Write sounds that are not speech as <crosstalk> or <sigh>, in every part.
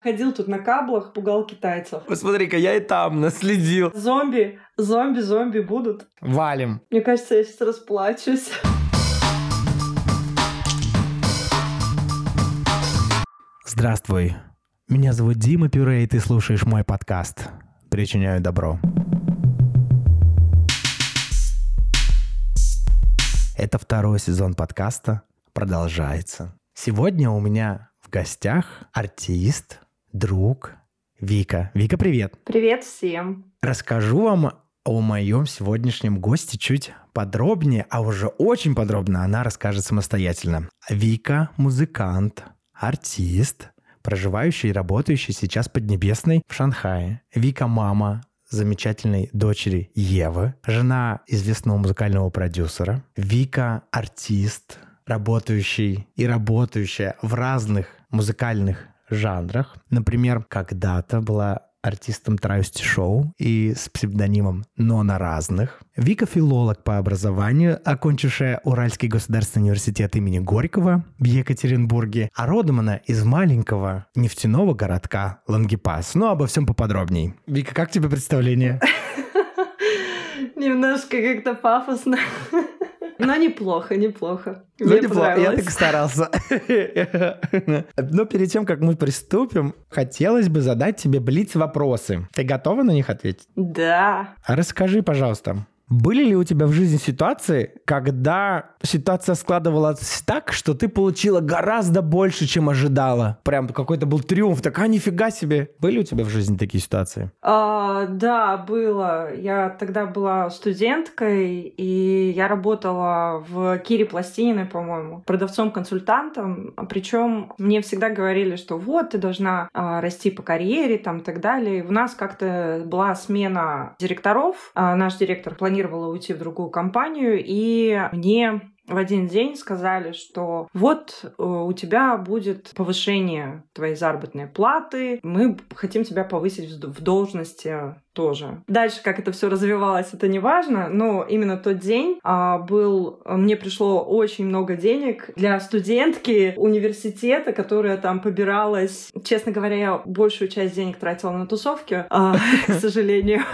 Ходил тут на каблах, пугал китайцев. Посмотри-ка, я и там наследил. Зомби, зомби, зомби будут. Валим. Мне кажется, я сейчас расплачусь. Здравствуй. Меня зовут Дима Пюре, и ты слушаешь мой подкаст. Причиняю добро. Это второй сезон подкаста. Продолжается. Сегодня у меня в гостях артист, друг Вика. Вика, привет. Привет всем. Расскажу вам о моем сегодняшнем госте чуть подробнее, а уже очень подробно она расскажет самостоятельно. Вика – музыкант, артист, проживающий и работающий сейчас в Поднебесной в Шанхае. Вика – мама замечательной дочери Евы, жена известного музыкального продюсера. Вика – артист, работающий и работающая в разных музыкальных жанрах. Например, когда-то была артистом Траюсти Шоу и с псевдонимом «Но на разных». Вика – филолог по образованию, окончившая Уральский государственный университет имени Горького в Екатеринбурге, а родом она из маленького нефтяного городка Лангепас. Ну, обо всем поподробней. Вика, как тебе представление? <laughs> Немножко как-то пафосно. Но неплохо, неплохо. Ну, Мне неплохо, я так старался. <laughs> Но перед тем, как мы приступим, хотелось бы задать тебе блиц-вопросы. Ты готова на них ответить? Да. Расскажи, пожалуйста, были ли у тебя в жизни ситуации, когда ситуация складывалась так, что ты получила гораздо больше, чем ожидала? Прям какой-то был триумф, так, а нифига себе. Были у тебя в жизни такие ситуации? А, да, было. Я тогда была студенткой, и я работала в Кире Пластининой, по-моему, продавцом-консультантом. Причем мне всегда говорили, что вот, ты должна а, расти по карьере, там, и так далее. И у нас как-то была смена директоров. А, наш директор планировала уйти в другую компанию, и мне в один день сказали, что вот э, у тебя будет повышение твоей заработной платы, мы хотим тебя повысить в должности тоже. Дальше, как это все развивалось, это не важно, но именно тот день а, был, мне пришло очень много денег для студентки университета, которая там побиралась. Честно говоря, я большую часть денег тратила на тусовки, а, <laughs> к сожалению. <laughs>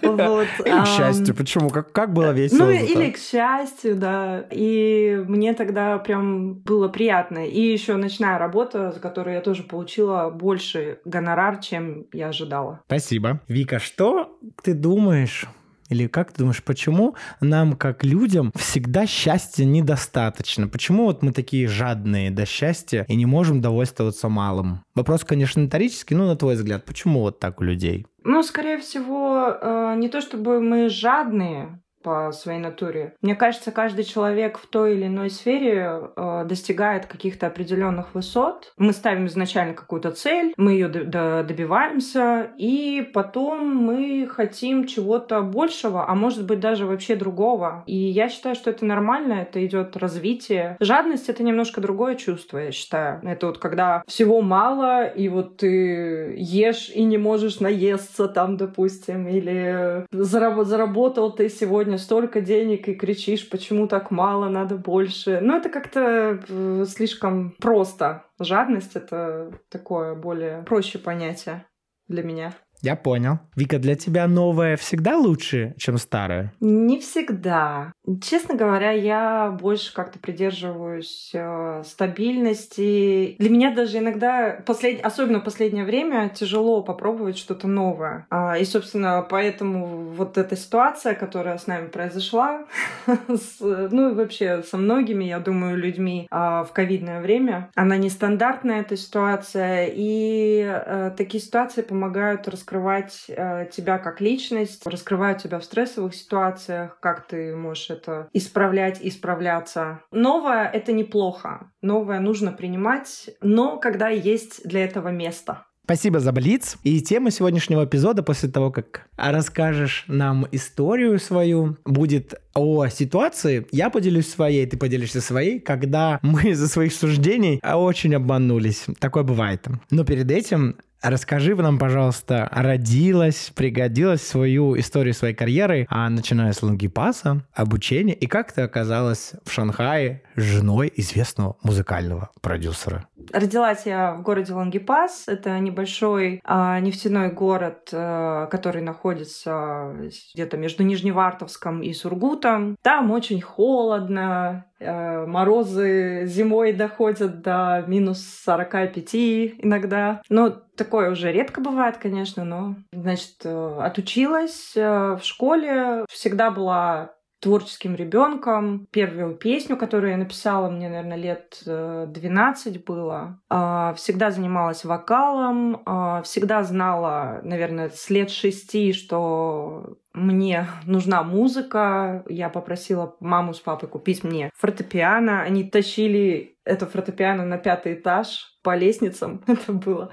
Вот, Или к счастью, почему? Как, как было весело? ну, или к счастью, да. И мне тогда прям было приятно. И еще ночная работа, за которую я тоже получила больше гонорар, чем я ожидала. Спасибо. Вика, что ты думаешь или как ты думаешь, почему нам, как людям, всегда счастья недостаточно? Почему вот мы такие жадные до счастья и не можем довольствоваться малым? Вопрос, конечно, риторический, но на твой взгляд, почему вот так у людей? Ну, скорее всего, э, не то чтобы мы жадные по своей натуре. Мне кажется, каждый человек в той или иной сфере э, достигает каких-то определенных высот. Мы ставим изначально какую-то цель, мы ее добиваемся, и потом мы хотим чего-то большего, а может быть даже вообще другого. И я считаю, что это нормально, это идет развитие. Жадность это немножко другое чувство, я считаю. Это вот когда всего мало, и вот ты ешь и не можешь наесться там, допустим, или зараб- заработал ты сегодня столько денег и кричишь, почему так мало, надо больше. Ну, это как-то э, слишком просто. Жадность — это такое более проще понятие для меня. Я понял. Вика, для тебя новое всегда лучше, чем старое? Не всегда. Честно говоря, я больше как-то придерживаюсь э, стабильности. Для меня даже иногда, послед... особенно в последнее время, тяжело попробовать что-то новое. А, и, собственно, поэтому вот эта ситуация, которая с нами произошла, <laughs> с- ну и вообще со многими, я думаю, людьми а, в ковидное время, она нестандартная, эта ситуация, и э, такие ситуации помогают раскрывать э, тебя как личность, раскрывают тебя в стрессовых ситуациях, как ты можешь это исправлять, исправляться. Новое — это неплохо. Новое нужно принимать, но когда есть для этого место. Спасибо за Блиц. И тема сегодняшнего эпизода, после того, как расскажешь нам историю свою, будет о ситуации. Я поделюсь своей, ты поделишься своей, когда мы <laughs> из-за своих суждений очень обманулись. Такое бывает. Но перед этим Расскажи нам, пожалуйста, родилась, пригодилась свою историю своей карьеры, а начиная с лонгипаса, обучения, и как ты оказалась в Шанхае женой известного музыкального продюсера? Родилась я в городе Лангепас. Это небольшой а, нефтяной город, а, который находится где-то между Нижневартовском и Сургутом. Там очень холодно, а, морозы зимой доходят до минус 45 иногда. Но такое уже редко бывает, конечно, но, значит, э, отучилась в школе, всегда была творческим ребенком. Первую песню, которую я написала, мне, наверное, лет 12 э, было. А, всегда занималась вокалом, а, всегда знала, наверное, с лет шести, что мне нужна музыка. Я попросила маму с папой купить мне фортепиано. Они тащили это фортепиано на пятый этаж по лестницам. <laughs> Это было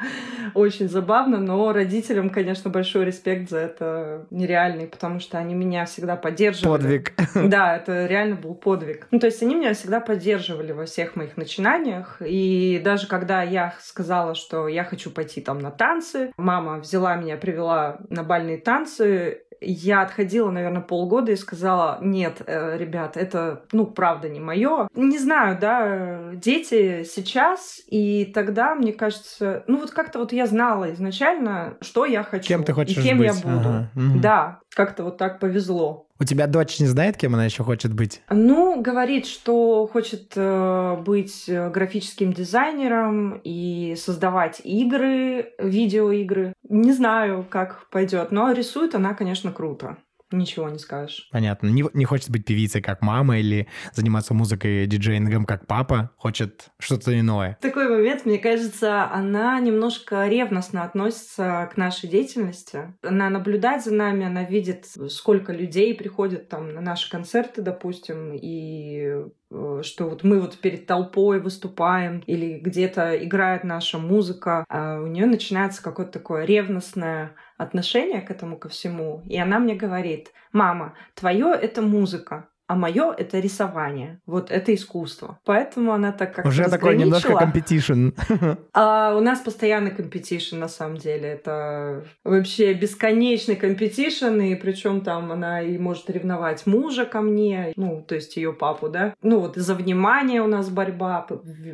очень забавно, но родителям, конечно, большой респект за это нереальный, потому что они меня всегда поддерживали. Подвиг. <laughs> Да, это реально был подвиг. Ну, то есть они меня всегда поддерживали во всех моих начинаниях. И даже когда я сказала, что я хочу пойти там на танцы, мама взяла меня, привела на бальные танцы, я отходила, наверное, полгода и сказала, нет, э, ребят, это, ну, правда не мое. Не знаю, да, дети сейчас и тогда, мне кажется, ну, вот как-то вот я знала изначально, что я хочу. Кем ты хочешь и кем быть. я буду. Ага. Да, как-то вот так повезло. У тебя дочь не знает, кем она еще хочет быть? Ну, говорит, что хочет э, быть э, графическим дизайнером и создавать игры, видеоигры. Не знаю, как пойдет, но рисует она, конечно, круто. Ничего не скажешь. Понятно. Не, не хочет быть певицей, как мама, или заниматься музыкой, диджейнгом, как папа. Хочет что-то иное. В такой момент, мне кажется, она немножко ревностно относится к нашей деятельности. Она наблюдает за нами, она видит, сколько людей приходят там на наши концерты, допустим, и что вот мы вот перед толпой выступаем или где-то играет наша музыка, а у нее начинается какое-то такое ревностное отношение к этому ко всему. И она мне говорит, мама, твое это музыка, а мое это рисование. Вот это искусство. Поэтому она так как Уже такой немножко компетишн. <laughs> А у нас постоянный competition, на самом деле. Это вообще бесконечный competition, и причем там она и может ревновать мужа ко мне, ну, то есть ее папу, да. Ну, вот за внимание у нас борьба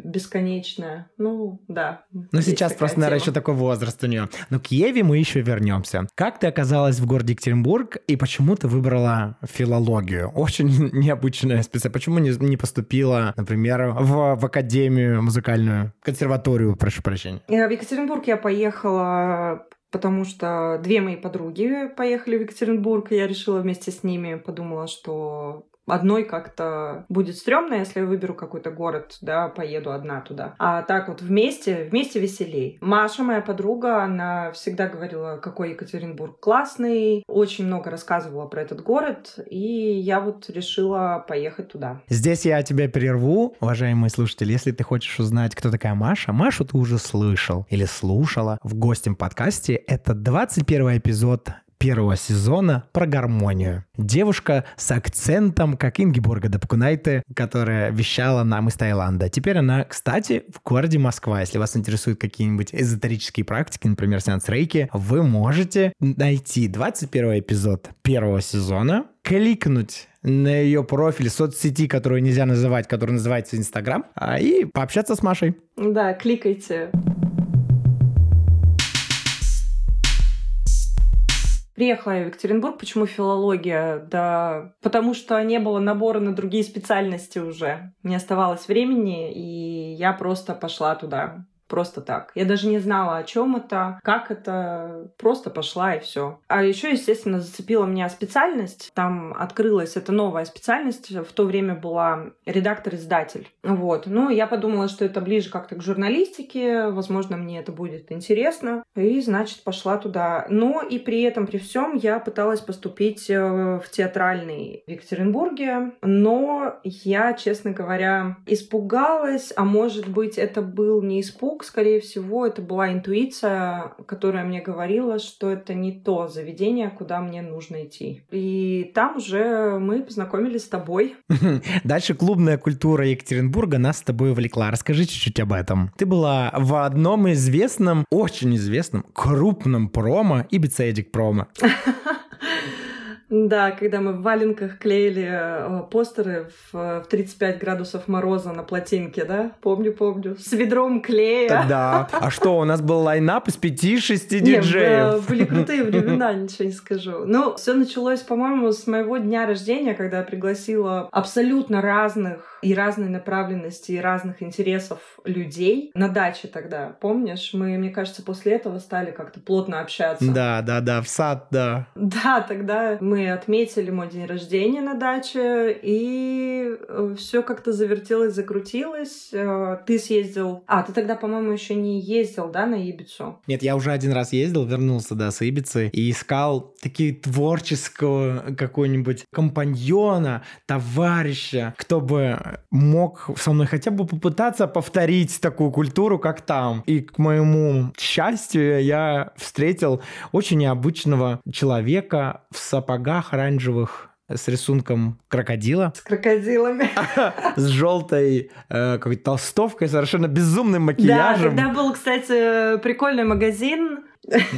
бесконечная. Ну, да. Ну, сейчас просто, наверное, еще такой возраст у нее. Но к Еве мы еще вернемся. Как ты оказалась в городе Екатеринбург и почему ты выбрала филологию? Очень <laughs> необычная специальность? Почему не, не поступила, например, в, в академию музыкальную, консерваторию, прошу прощения? Э, в Екатеринбург я поехала потому что две мои подруги поехали в Екатеринбург, и я решила вместе с ними, подумала, что одной как-то будет стрёмно, если я выберу какой-то город, да, поеду одна туда. А так вот вместе, вместе веселей. Маша, моя подруга, она всегда говорила, какой Екатеринбург классный, очень много рассказывала про этот город, и я вот решила поехать туда. Здесь я тебя прерву, уважаемые слушатели, если ты хочешь узнать, кто такая Маша, Машу ты уже слышал или слушала в гостем подкасте. Это 21 эпизод первого сезона про гармонию. Девушка с акцентом, как Ингеборга Дапкунайте, которая вещала нам из Таиланда. Теперь она, кстати, в городе Москва. Если вас интересуют какие-нибудь эзотерические практики, например, сеанс рейки, вы можете найти 21 эпизод первого сезона, кликнуть на ее профиль соцсети, которую нельзя называть, который называется Инстаграм, а, и пообщаться с Машей. Да, кликайте. Приехала я в Екатеринбург. Почему филология? Да потому что не было набора на другие специальности уже. Не оставалось времени, и я просто пошла туда просто так. Я даже не знала, о чем это, как это, просто пошла и все. А еще, естественно, зацепила меня специальность. Там открылась эта новая специальность. В то время была редактор-издатель. Вот. Ну, я подумала, что это ближе как-то к журналистике. Возможно, мне это будет интересно. И, значит, пошла туда. Но и при этом, при всем, я пыталась поступить э, в театральный в Екатеринбурге. Но я, честно говоря, испугалась, а может быть, это был не испуг, Петербург, скорее всего, это была интуиция, которая мне говорила, что это не то заведение, куда мне нужно идти. И там уже мы познакомились с тобой. <laughs> Дальше клубная культура Екатеринбурга нас с тобой увлекла. Расскажи чуть-чуть об этом. Ты была в одном известном, очень известном, крупном промо, Ibiza Edик промо. <laughs> Да, когда мы в валенках клеили э, постеры в, в 35 градусов мороза на плотинке, да? Помню, помню. С ведром клея. Да. А что, у нас был лайнап из 5-6 диджеев? Нет, были крутые времена, ничего не скажу. Ну, все началось, по-моему, с моего дня рождения, когда я пригласила абсолютно разных и разной направленности, и разных интересов людей на даче тогда. Помнишь? Мы, мне кажется, после этого стали как-то плотно общаться. Да, да, да, в сад, да. Да, тогда мы отметили мой день рождения на даче, и э, все как-то завертелось, закрутилось. Э, ты съездил... А, ты тогда, по-моему, еще не ездил, да, на Ибицу? Нет, я уже один раз ездил, вернулся, да, с Ибицы, и искал такие творческого какого-нибудь компаньона, товарища, кто бы мог со мной хотя бы попытаться повторить такую культуру, как там. И к моему счастью я встретил очень необычного человека в сапогах оранжевых с рисунком крокодила. С крокодилами. <laughs> С желтой э, какой-то толстовкой, совершенно безумным макияжем. Да, тогда был, кстати, прикольный магазин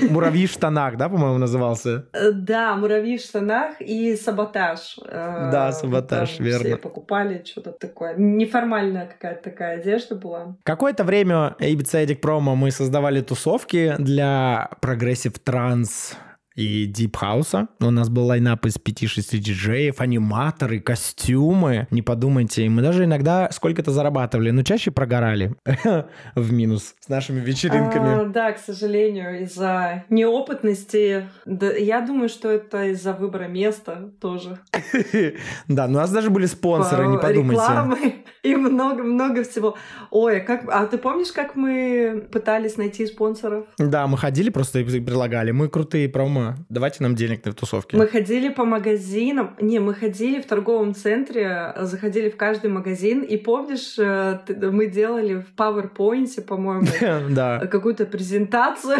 Муравьи в штанах, да, по-моему, назывался? Э, да, муравьи в штанах и саботаж. Э, да, саботаж, Там верно. Все покупали что-то такое. Неформальная какая-то такая одежда была. Какое-то время Ibiza Edit Promo мы создавали тусовки для progressive trance и deep house а. У нас был line-up из 5-6 диджеев, аниматоры, костюмы. Не подумайте, мы даже иногда сколько-то зарабатывали, но чаще прогорали <laughs> в минус с нашими вечеринками. А, да, к сожалению, из-за неопытности. Да, я думаю, что это из-за выбора места тоже. <laughs> Да, но у нас даже были спонсоры, не подумайте. Рекламы и много-много всего. Ой, как... а ты помнишь, как мы пытались найти спонсоров? Да, мы ходили просто и предлагали. Мы крутые промо давайте нам денег на тусовки. Мы ходили по магазинам. Не, мы ходили в торговом центре, заходили в каждый магазин. И помнишь, э, мы делали в PowerPoint, по-моему, <laughs> какую-то презентацию.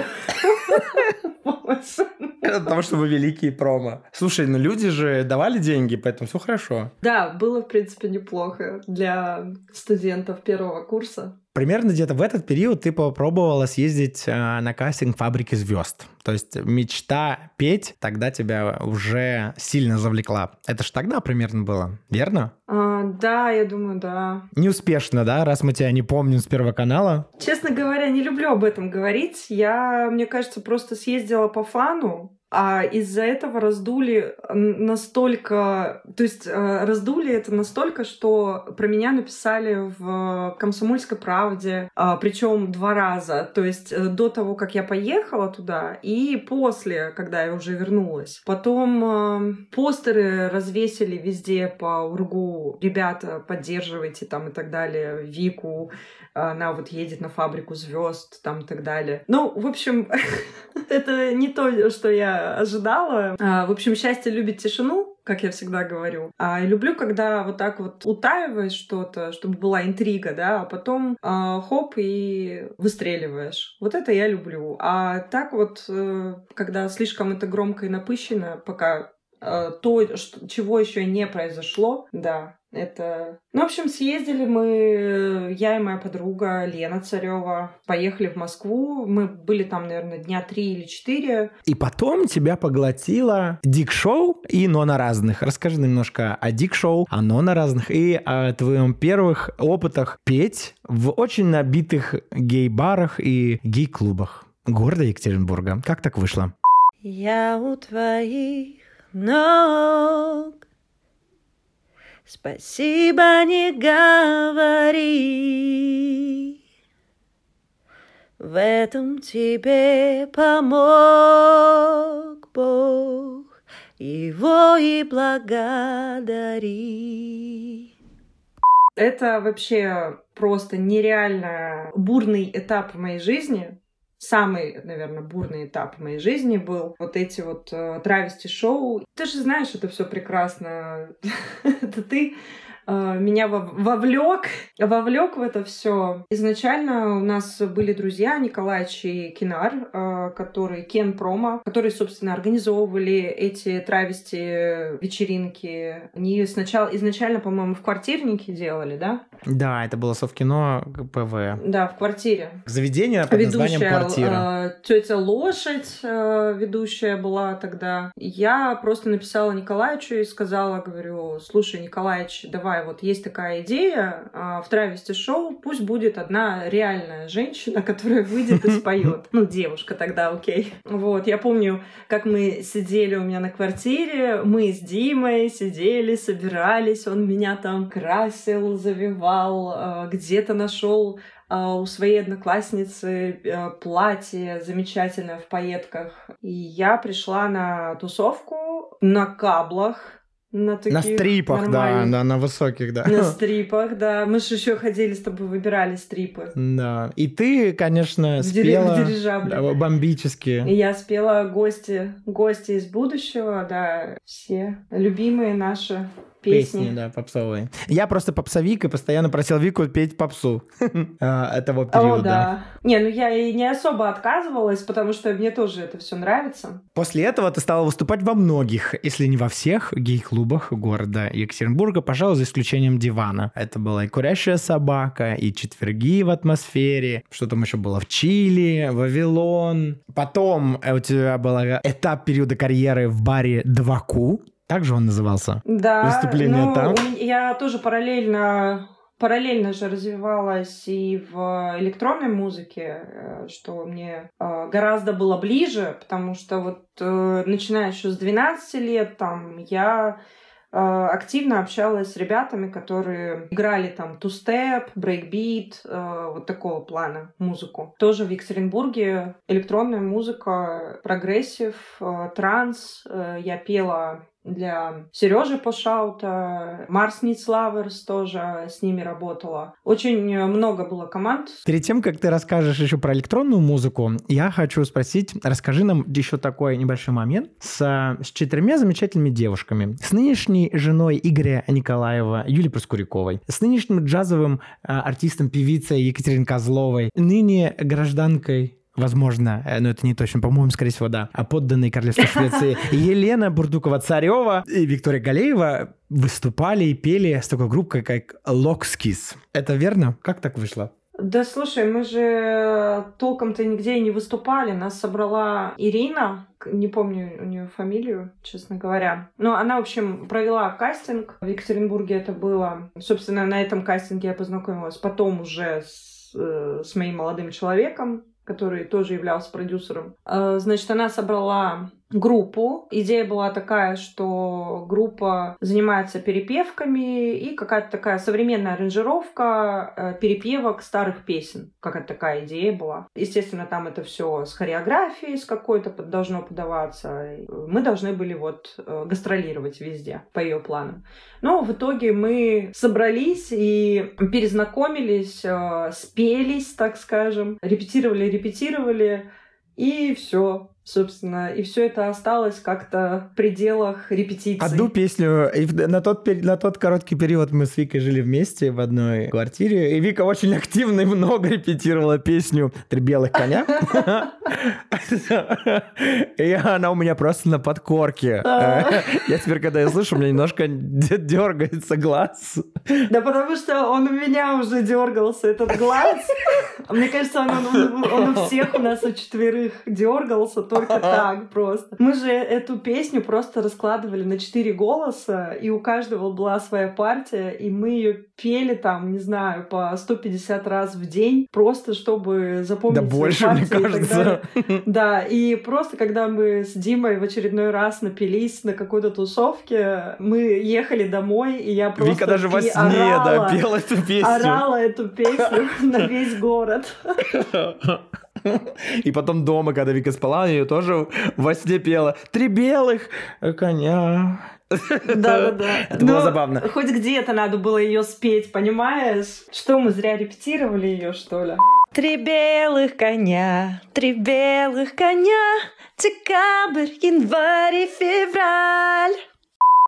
Потому что вы великие промо. Слушай, ну люди же давали деньги, поэтому все хорошо. Да, было, в принципе, неплохо для студентов первого курса. Примерно где-то в этот период ты попробовала съездить э, на кастинг «Фабрики звезд». То есть мечта петь тогда тебя уже сильно завлекла. Это ж тогда примерно было, верно? А, да, я думаю, да. Неуспешно, да, раз мы тебя не помним с Первого канала? Честно говоря, не люблю об этом говорить. Я, мне кажется, просто съездила по фану, а из-за этого раздули настолько... То есть э, раздули это настолько, что про меня написали в «Комсомольской правде», а, причем два раза. То есть э, до того, как я поехала туда, и после, когда я уже вернулась. Потом э, постеры развесили везде по УРГУ. Ребята, поддерживайте там и так далее. Вику, она вот едет на фабрику звезд там и так далее. Ну, в общем, <laughs> это не то, что я ожидала. А, в общем, счастье любит тишину, как я всегда говорю. А я люблю, когда вот так вот утаиваешь что-то, чтобы была интрига, да, а потом а, хоп и выстреливаешь. Вот это я люблю. А так вот, э, когда слишком это громко и напыщено, пока э, то, что, чего еще не произошло, да, это... Ну, в общем, съездили мы, я и моя подруга Лена Царева, поехали в Москву. Мы были там, наверное, дня три или четыре. И потом тебя поглотило дик-шоу и «Но на разных». Расскажи немножко о дик-шоу, о «Но на разных» и о твоем первых опытах петь в очень набитых гей-барах и гей-клубах города Екатеринбурга. Как так вышло? Я у твоих ног Спасибо не говори, В этом тебе помог Бог, Его и благодари. Это вообще просто нереально бурный этап в моей жизни самый, наверное, бурный этап в моей жизни был вот эти вот э, травести шоу. Ты же знаешь это все прекрасно. <laughs> это ты э, меня вовлек, вовлек в это все. Изначально у нас были друзья Николаевич и Кинар, э, которые Кен Промо, которые, собственно, организовывали эти травести вечеринки. Они сначала изначально, по-моему, в квартирнике делали, да? Да, это было Совкино ПВ. Да, в квартире. Заведение под ведущая, названием «Квартира». Э, тетя Лошадь э, ведущая была тогда. Я просто написала Николаевичу и сказала, говорю, слушай, Николаевич, давай, вот есть такая идея э, в травести шоу, пусть будет одна реальная женщина, <laughs> которая выйдет и споет. Ну, девушка тогда, окей. Вот, я помню, как мы сидели у меня на квартире, мы с Димой сидели, собирались, он меня там красил, завивал, э, где-то нашел а, у своей одноклассницы э, платье замечательное в пайетках. И я пришла на тусовку на каблах, на, таких на стрипах, да, да, на высоких, да. На <laughs> стрипах, да. Мы же еще ходили с тобой, выбирали стрипы. Да. И ты, конечно, спела... В дирижабле. Да, бомбически. И я спела гости, гости из будущего, да, все любимые наши песни. Песни, да, попсовые. Я просто попсовик и постоянно просил Вику петь попсу <laughs> а, этого периода. О, да. Не, ну я и не особо отказывалась, потому что мне тоже это все нравится. После этого ты стала выступать во многих, если не во всех, гей-клубах города Екатеринбурга, пожалуй, за исключением дивана. Это была и «Курящая собака», и «Четверги в атмосфере», что там еще было в Чили, Вавилон. Потом у тебя был этап периода карьеры в баре «Дваку», так же он назывался? Да. Выступление ну, там? Я тоже параллельно параллельно же развивалась и в электронной музыке, э, что мне э, гораздо было ближе, потому что вот э, начиная еще с 12 лет там я активно общалась с ребятами, которые играли там 2-step, breakbeat, вот такого плана музыку. Тоже в Екатеринбурге электронная музыка, progressive, транс. Я пела для Сережи Пошаута, Марс Ницлаверс тоже с ними работала. Очень много было команд. Перед тем, как ты расскажешь еще про электронную музыку, я хочу спросить, расскажи нам еще такой небольшой момент с, с четырьмя замечательными девушками. С нынешней женой Игоря Николаева, Юлией Проскуряковой, с нынешним джазовым а, артистом, певицей Екатериной Козловой, ныне гражданкой возможно, э, но это не точно, по-моему, скорее всего, да, а подданные королевства Швеции <laughs> Елена Бурдукова-Царева и Виктория Галеева выступали и пели с такой группой, как Локскис. Это верно? Как так вышло? Да слушай, мы же толком-то нигде и не выступали. Нас собрала Ирина, не помню у нее фамилию, честно говоря. Но она, в общем, провела кастинг. В Екатеринбурге это было. Собственно, на этом кастинге я познакомилась потом уже с, э, с моим молодым человеком, который тоже являлся продюсером. Э, значит, она собрала группу. Идея была такая, что группа занимается перепевками и какая-то такая современная аранжировка э, перепевок старых песен. Какая-то такая идея была. Естественно, там это все с хореографией с какой-то должно подаваться. Мы должны были вот э, гастролировать везде по ее планам. Но в итоге мы собрались и перезнакомились, э, спелись, так скажем, репетировали, репетировали, и все собственно, и все это осталось как-то в пределах репетиции. Одну песню, и на тот, на тот короткий период мы с Викой жили вместе в одной квартире, и Вика очень активно и много репетировала песню «Три белых коня». <laughs> И она у меня просто на подкорке. <laughs> Я теперь, когда я слышу, у меня немножко дергается глаз. Да потому что он у меня уже дергался, этот глаз. Мне кажется, он у всех у нас у четверых дергался, только так просто. Мы же эту песню просто раскладывали на четыре голоса, и у каждого была своя партия, и мы ее пели там, не знаю, по 150 раз в день, просто чтобы запомнить Да больше, мне кажется. Да, и просто когда мы с Димой в очередной раз напились на какой-то тусовке, мы ехали домой, и я просто Вика даже во сне, орала, да, пела эту песню. Орала эту песню <laughs> на весь город. И потом дома, когда Вика спала, ее тоже во сне пела «Три белых коня». Да-да-да. Это было забавно. Хоть где-то надо было ее спеть, понимаешь? Что, мы зря репетировали ее, что ли? Три белых коня, три белых коня, декабрь, январь и февраль.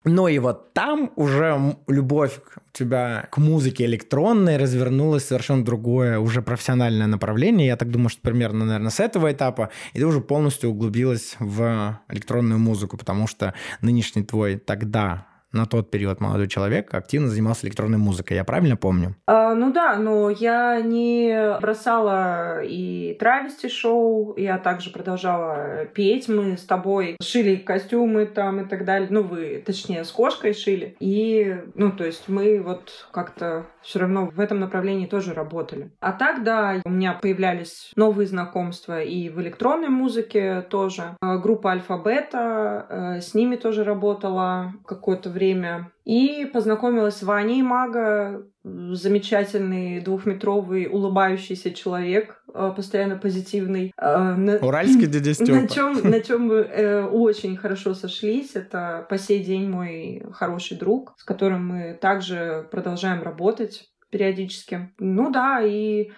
Но и вот там уже любовь тебя к музыке электронной развернулась совершенно другое, уже профессиональное направление. Я так думаю, что примерно, наверное, с этого этапа, и ты уже полностью углубилась в электронную музыку, потому что нынешний твой тогда на тот период молодой человек активно занимался электронной музыкой. Я правильно помню? А, ну да, но я не бросала и травести шоу, я также продолжала петь. Мы с тобой шили костюмы там и так далее. Ну, вы, точнее, с кошкой шили. И, ну, то есть мы вот как-то все равно в этом направлении тоже работали. А так, да, у меня появлялись новые знакомства и в электронной музыке тоже. А, группа Альфа-Бета, э, с ними тоже работала какое-то время. И познакомилась с Ваней Мага, замечательный двухметровый улыбающийся человек, э, постоянно позитивный. Э, Уральский <clears throat> дядя Степа. На чем, на чем мы э, очень хорошо сошлись. Это по сей день мой хороший друг, с которым мы также продолжаем работать периодически. Ну да, и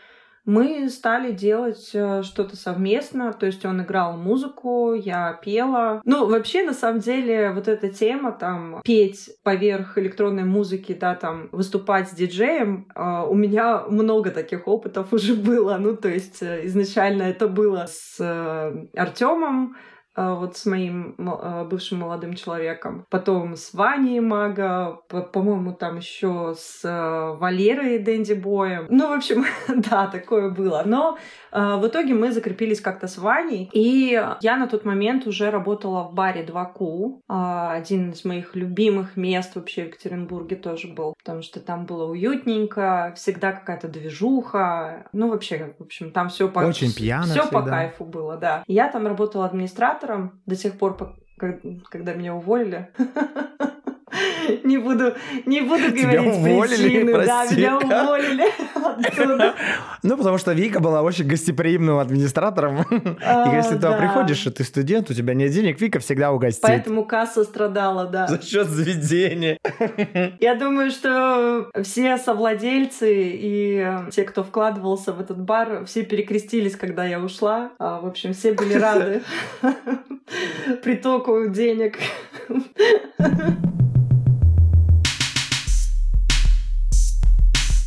мы стали делать э, что-то совместно, то есть он играл музыку, я пела. Ну, вообще, на самом деле, вот эта тема, там, петь поверх электронной музыки, да, там, выступать с диджеем, э, у меня много таких опытов <laughs> уже было. Ну, то есть э, изначально это было с Артемом, вот с моим а, бывшим молодым человеком, потом с Ваней Мага, по-моему, там еще с а, Валерой Дэнди Боем. Ну, в общем, <laughs> да, такое было. Но в итоге мы закрепились как-то с Ваней, и я на тот момент уже работала в баре 2Q, один из моих любимых мест вообще в Екатеринбурге тоже был, потому что там было уютненько, всегда какая-то движуха, ну, вообще, в общем, там все по... Очень пьяно Все по кайфу было, да. Я там работала администратором, администратором до тех пор, когда меня уволили. <laughs> <laughs> Не буду, не буду говорить Тебя уволили, причины. Прости, да, меня уволили <laughs> оттуда. Ну, потому что Вика была очень гостеприимным администратором. <laughs> А, и если ты приходишь, и ты студент, у тебя нет денег, Вика всегда угостит. Поэтому касса страдала, да. За счет заведения. Я думаю, что все совладельцы и те, кто вкладывался в этот бар, все перекрестились, когда я ушла. А, в общем, все были рады притоку денег.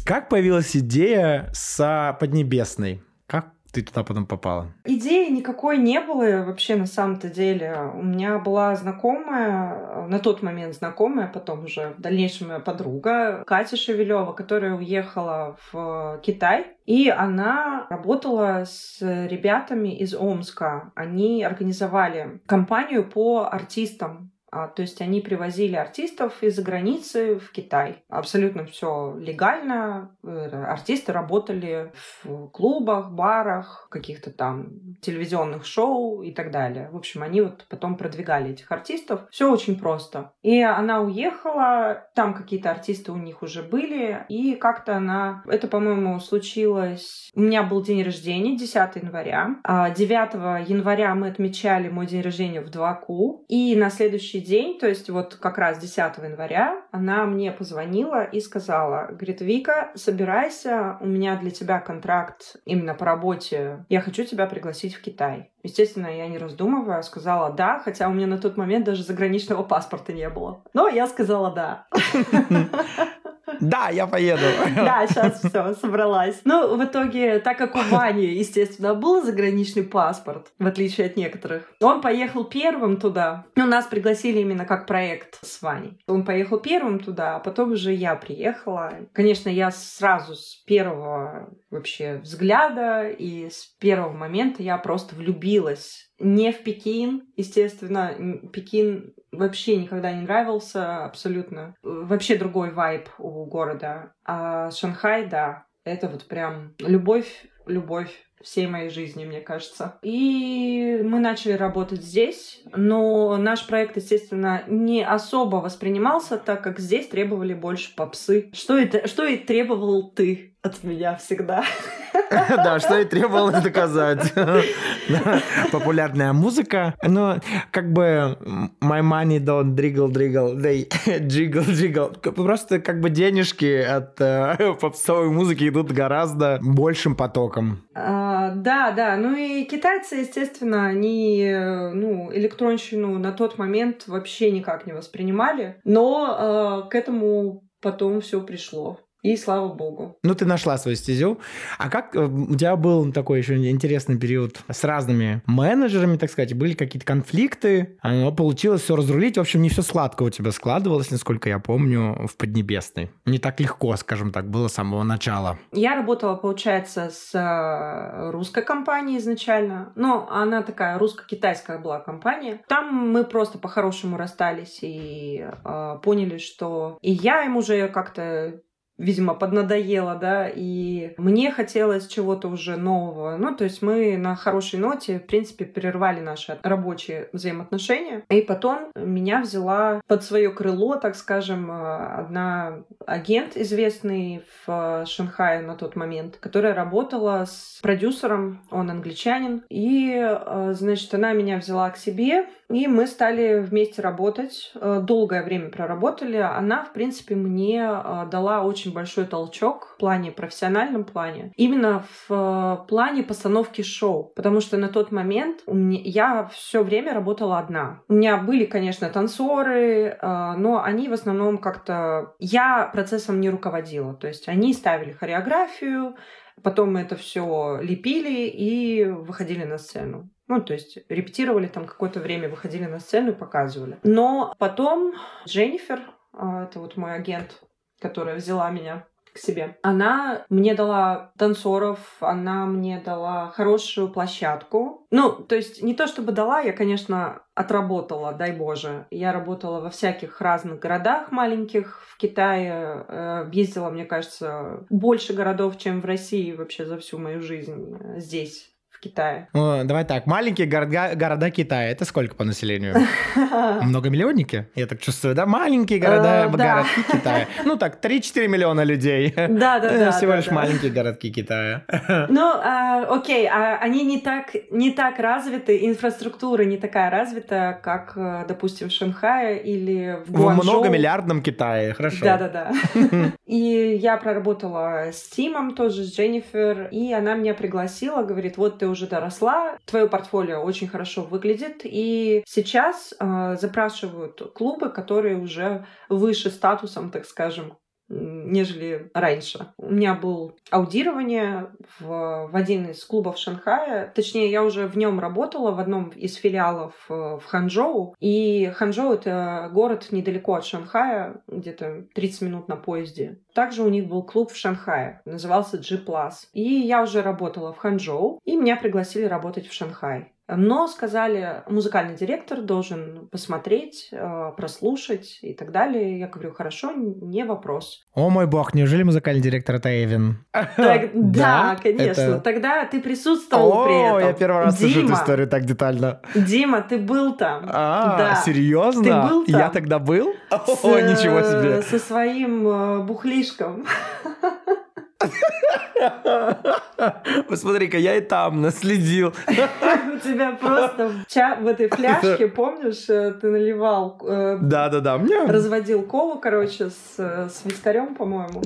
Как появилась идея с Поднебесной? Как ты туда потом попала? Идеи никакой не было вообще на самом-то деле. У меня была знакомая, на тот момент знакомая, потом уже в дальнейшем моя подруга Катя Шевелева, которая уехала в Китай. И она работала с ребятами из Омска. Они организовали компанию по артистам то есть они привозили артистов из-за границы в Китай. Абсолютно все легально. Э, артисты работали в клубах, барах, каких-то там телевизионных шоу и так далее. В общем, они вот потом продвигали этих артистов. Все очень просто. И она уехала, там какие-то артисты у них уже были, и как-то она... Это, по-моему, случилось... У меня был день рождения, 10 января. 9 а января мы отмечали мой день рождения в 2Q, и на следующий день, то есть вот как раз 10 января, она мне позвонила и сказала, говорит, Вика, собирайся, у меня для тебя контракт именно по работе, я хочу тебя пригласить в Китай. Естественно, я не раздумывая сказала «да», хотя у меня на тот момент даже заграничного паспорта не было. Но я сказала «да». <laughs> Да, я поеду. <laughs> Да, сейчас все, собралась. Ну, в итоге, так как у Вани, естественно, был заграничный паспорт, в отличие от некоторых, он поехал первым туда. Ну, нас пригласили именно как проект с Ваней. Он поехал первым туда, а потом уже я приехала. Конечно, я сразу с первого вообще взгляда и с первого момента я просто влюбилась не в Пекин, естественно, Пекин вообще никогда не нравился абсолютно. Вообще другой вайб у города. А Шанхай, да, это вот прям любовь, любовь всей моей жизни, мне кажется. И мы начали работать здесь, но наш проект, естественно, не особо воспринимался, так как здесь требовали больше попсы. Что это, что и требовал ты от меня всегда. <laughs> <laughs> Да, что и требовалось доказать. <laughs> Популярная музыка. Но как бы my money don't driggle driggle, they <laughs> jiggle jiggle. Просто как бы денежки от э, попсовой музыки идут гораздо большим потоком. А, да, да. Ну и китайцы, естественно, они ну, электронщину на тот момент вообще никак не воспринимали. Но э, к этому потом все пришло. И слава богу. Ну, ты нашла свою стезю. А как э, у тебя был такой еще интересный период с разными менеджерами, так сказать? Были какие-то конфликты? Оно получилось все разрулить. В общем, не все сладко у тебя складывалось, насколько я помню, в Поднебесной. Не так легко, скажем так, было с самого начала. Я работала, получается, с э, русской компанией изначально. Но она такая русско-китайская была компания. Там мы просто по-хорошему расстались и э, поняли, что и я им уже как-то видимо, поднадоело, да, и мне хотелось чего-то уже нового. Ну, то есть мы на хорошей ноте, в принципе, прервали наши рабочие взаимоотношения. И потом меня взяла под свое крыло, так скажем, одна агент, известный в Шанхае на тот момент, которая работала с продюсером, он англичанин, и, значит, она меня взяла к себе, и мы стали вместе работать. Долгое время проработали. Она, в принципе, мне дала очень очень большой толчок в плане, профессиональном плане, именно в э, плане постановки шоу, потому что на тот момент у меня, я все время работала одна. У меня были, конечно, танцоры, э, но они в основном как-то... Я процессом не руководила, то есть они ставили хореографию, потом мы это все лепили и выходили на сцену. Ну, то есть репетировали там какое-то время, выходили на сцену и показывали. Но потом Дженнифер, э, это вот мой агент, которая взяла меня к себе. Она мне дала танцоров, она мне дала хорошую площадку. Ну, то есть не то чтобы дала, я, конечно, отработала, дай боже. Я работала во всяких разных городах маленьких в Китае. Э, ездила, мне кажется, больше городов, чем в России вообще за всю мою жизнь э, здесь Китае? Ну, давай так, маленькие города, города Китая, это сколько по населению? <laughs> Многомиллионники? Я так чувствую, да? Маленькие города, э, городки Китая. Ну так, 3-4 миллиона людей. <laughs> Да, да, да. Всего лишь маленькие городки Китая. <laughs> Ну, а, окей, а они не так, не так развиты, инфраструктура не такая развита, как, э, допустим, в Шанхае или в Гуанчжоу. В многомиллиардном Китае, хорошо. Да, да, да. И я проработала с Тимом тоже, с Дженнифер, и она меня пригласила, говорит, вот ты уже доросла, твое портфолио очень хорошо выглядит, и сейчас э, запрашивают клубы, которые уже выше статусом, так скажем, нежели раньше. У меня был аудирование в, в один из клубов Шанхая. Точнее, я уже в нем работала в одном из филиалов э, в Ханчжоу. И Ханчжоу — это город недалеко от Шанхая, где-то 30 минут на поезде. Также у них был клуб в Шанхае, назывался G+. И я уже работала в Ханчжоу, и меня пригласили работать в Шанхай. Но сказали, музыкальный директор должен посмотреть, э, прослушать и так далее. Я говорю, хорошо, не вопрос. О мой бог, неужели музыкальный директор это Эвин? <laughs> Да, конечно. Тогда ты присутствовал при этом. я первый раз слышу эту историю так детально. Дима, ты был там. А, серьезно? Ты был там? Я тогда был? О, ничего себе. Со своим э, бухлишком. <laughs> Посмотри-ка, я и там наследил. У тебя просто в этой фляжке, помнишь, э, ты наливал... Э, Да-да-да. Разводил колу, короче, с, вискарем, по-моему.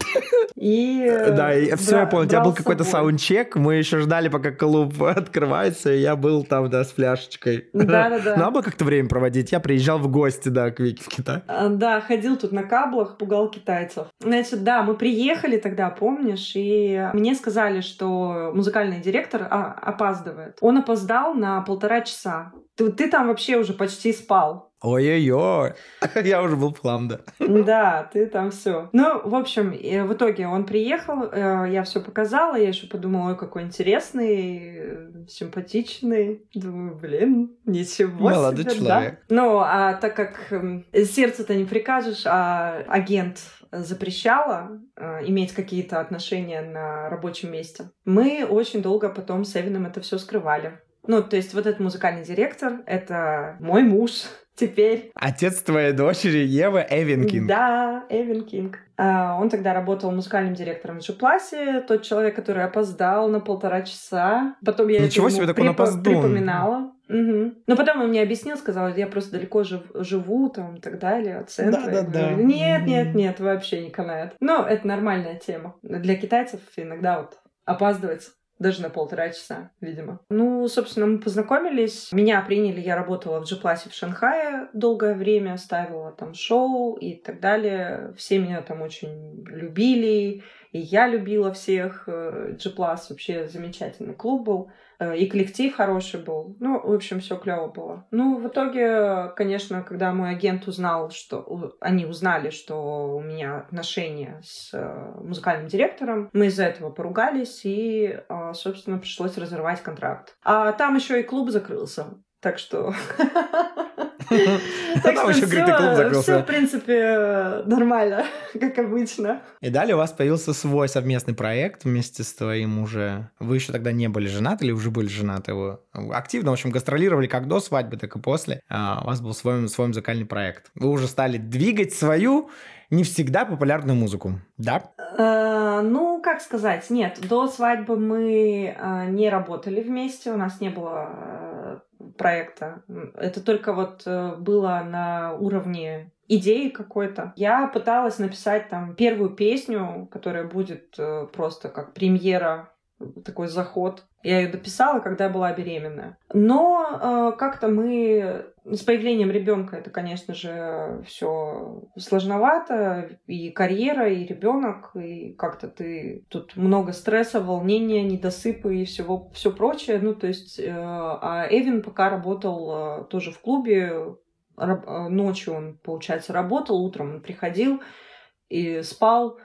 И... Э, да, все, я понял. У тебя был какой-то саундчек, мы еще ждали, пока клуб <laughs> открывается, и я был там, да, с фляжечкой. Да-да-да. Надо было как-то время проводить. Я приезжал в гости, да, к Вике в Китай. Да, ходил тут на каблах, пугал китайцев. Значит, да, мы приехали тогда, помнишь, помощь, и мне сказали, что музыкальный директор а, опаздывает. Он опоздал на полтора часа. Ты, ты там вообще уже почти спал. Ой-ой-ой, <laughs> я уже был плам, да. Да, ты там все. Ну, в общем, в итоге он приехал, э, я все показала, я еще подумала, ой, какой интересный, симпатичный. Думаю, блин, ничего Молодой себе, человек. Да? Ну, а так как эм, сердце-то не прикажешь, а агент запрещала э, иметь какие-то отношения на рабочем месте. Мы очень долго потом с Эвином это все скрывали. Ну, то есть вот этот музыкальный директор — это мой муж, <laughs> теперь. Отец твоей дочери Ева Эвин Кинг. Да, Эвин Кинг. А, он тогда работал музыкальным директором в Джипласе, тот человек, который опоздал на полтора часа. Потом я Ничего это себе, так он опоздун. припоминала. Мгм. Но потом он мне объяснил, сказал, я просто далеко жив- живу, там, и так далее, от центра. Я Да-да-да. говорю, Нет, нет, нет, вообще не канает. Но это нормальная тема. Для китайцев иногда вот опаздывать даже на полтора часа, видимо. Ну, собственно, мы познакомились. Меня приняли, я работала в Джипласе в Шанхае долгое время, ставила там шоу и так далее. Все меня там очень любили, и я любила всех. Джиплас вообще замечательный клуб был. Э, И коллектив хороший был. Ну, в общем, все клево было. Ну, в итоге, конечно, когда мой агент узнал, что они узнали, что у меня отношения с э, музыкальным директором, мы из-за этого поругались, и, э, собственно, пришлось разорвать контракт. А там еще и клуб закрылся. Так что... <laughs> <laughs> Так Там что еще, и клуб все, закрылся. в принципе, нормально, <laughs> как обычно. И далее у вас появился свой совместный проект вместе с твоим уже... Вы еще тогда не были женаты или уже были женаты? Вы активно, в общем, гастролировали как до свадьбы, так и после. А у вас был свой, свой музыкальный проект. Вы уже стали двигать свою не всегда популярную музыку, да? Э, Ну, как сказать, нет, до свадьбы мы э, не работали вместе, у нас не было э, проекта. Это только вот э, было на уровне идеи какой-то. Я пыталась написать там первую песню, которая будет э, просто как премьера, такой заход. Я ее дописала, когда я была беременная. Но э, как-то мы с появлением ребенка это, конечно же, все сложновато. И карьера, и ребенок, и как-то ты тут много стресса, волнения, недосыпа и всего все прочее. Ну, то есть, э, а Эвин пока работал э, тоже в клубе. Раб- э, Ночью он, получается, работал, утром он приходил и спал.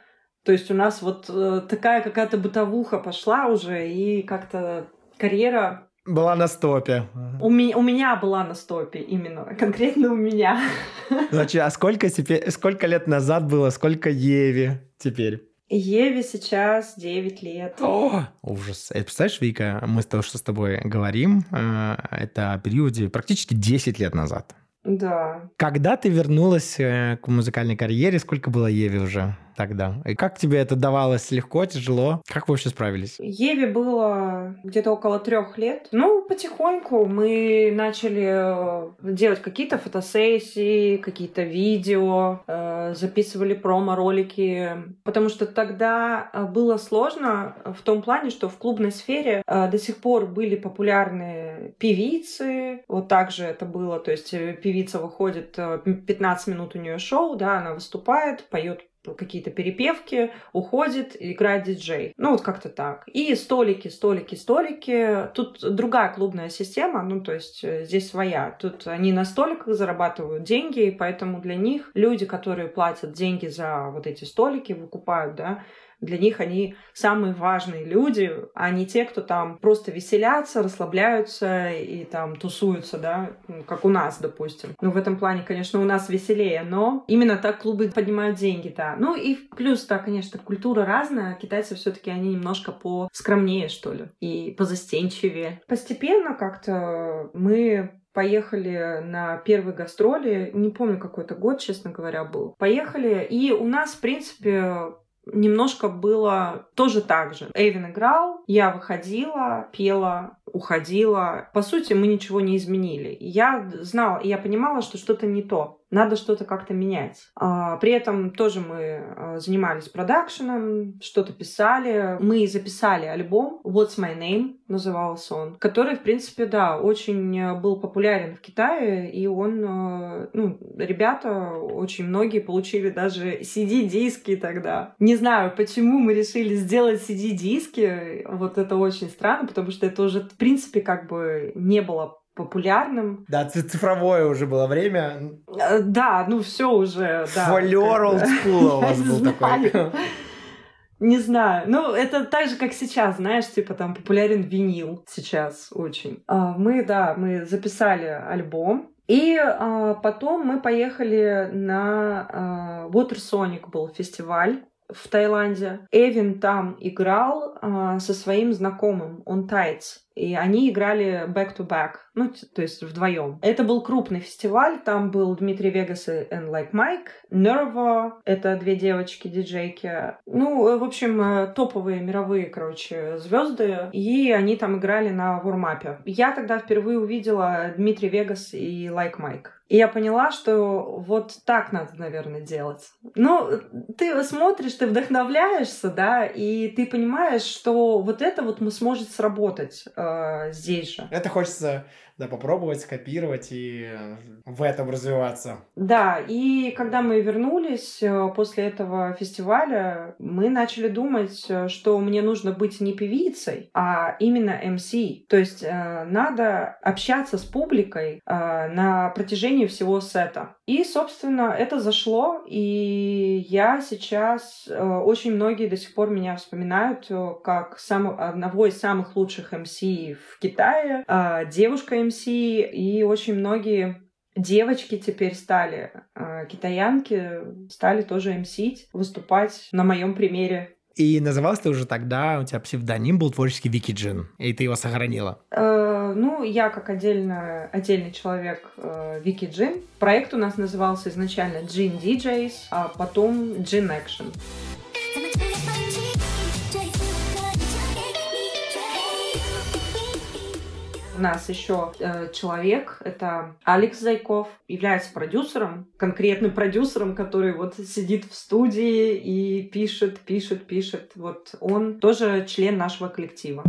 То есть у нас вот э, такая какая-то бытовуха пошла уже, и как-то карьера Была на стопе. у меня, у меня была на стопе именно, конкретно у меня. Значит, а сколько, теперь, сколько лет назад было, сколько Еве теперь? Еве сейчас 9 лет. О, ужас. Э, Представляешь, Вика, мы с того, что с тобой говорим, э, это о периоде практически 10 лет назад. Да. Когда ты вернулась э, к музыкальной карьере, сколько было Еве уже тогда? И как тебе это давалось? Легко, тяжело? Как вы вообще справились? Еве было где-то около трех лет. Ну, потихоньку мы начали э, делать какие-то фотосессии, какие-то видео, э, записывали промо-ролики, потому что тогда э, было сложно в том плане, что в клубной сфере до сих пор были популярны певицы, вот так же это было, то есть певица выходит, э, 15 минут у нее шоу, да, она выступает, поет какие-то перепевки, уходит, играет диджей. Ну, вот как-то так. И столики, столики, столики. Тут другая клубная система, ну, то есть э, здесь своя. Тут они на столиках зарабатывают деньги, и поэтому для них люди, которые платят деньги за вот эти столики, выкупают, да, для них они самые важные люди, а не те, кто там просто веселятся, расслабляются и там тусуются, да, как у нас, допустим. Ну, в этом плане, конечно, у нас веселее, но именно так клубы поднимают деньги, да. Ну и плюс, да, конечно, культура разная, китайцы все таки они немножко поскромнее, что ли, и позастенчивее. Постепенно как-то мы поехали на первые гастроли, не помню, какой это год, честно говоря, был. Поехали, и у нас, в принципе, немножко было тоже так же. Эйвин играл, я выходила, пела, уходила. По сути, мы ничего не изменили. Я знала, я понимала, что что-то не то. Надо что-то как-то менять. А, при этом тоже мы а, занимались продакшеном, что-то писали. Мы записали альбом What's My Name назывался он, который, в принципе, да, очень э, был популярен в Китае, и он, э, ну, ребята, очень многие получили даже CD-диски тогда. Не знаю, почему мы решили сделать CD-диски, вот это очень странно, потому что это уже, принципе, как бы не было популярным. Да, цифровое уже было время. Э, Да, ну все уже, да. Фолер олдскула у вас был такой. Не знаю. Ну, это так же, как сейчас, знаешь, типа там популярен винил сейчас очень. А, Мы, да, мы записали альбом. И а, потом мы поехали на а, Water Sonic был фестиваль в Таиланде. Эвин там играл а, со своим знакомым, он тайц. И они играли back-to-back, ну, то есть вдвоем. Это был крупный фестиваль, там был Дмитрий Вегас и And Like Mike, Nervo, это две девочки-диджейки. Ну, в общем, э, топовые мировые, короче, звезды, и они там играли на вормапе. Я тогда впервые увидела Дмитрий Вегас и Like Mike. И я поняла, что вот так надо, наверное, делать. Ну, ты смотришь, ты вдохновляешься, да, и ты понимаешь, что вот это вот мы сможет сработать э, здесь же. Это хочется да, попробовать скопировать и э, в этом развиваться. Да, и когда мы вернулись э, после этого фестиваля, мы начали думать, э, что мне нужно быть не певицей, а именно MC. То есть надо общаться с публикой на протяжении всего сета. И, собственно, это зашло, и я сейчас, очень многие до сих пор меня вспоминают как сам, одного из самых лучших MC в Китае, девушка MC, и очень многие девочки теперь стали, э, китаянки стали тоже мсить, выступать на моем примере. И называлась ты уже тогда, у тебя псевдоним был творческий Вики Джин, и ты его сохранила. Э, ну, я как отдельно, отдельный человек э, Вики Джин. Проект у нас назывался изначально Джин DJs, а потом Джин Action. У нас еще э, человек, это Алекс Зайков, является продюсером, конкретным продюсером, который вот сидит в студии и пишет, пишет, пишет. Вот он тоже член нашего коллектива.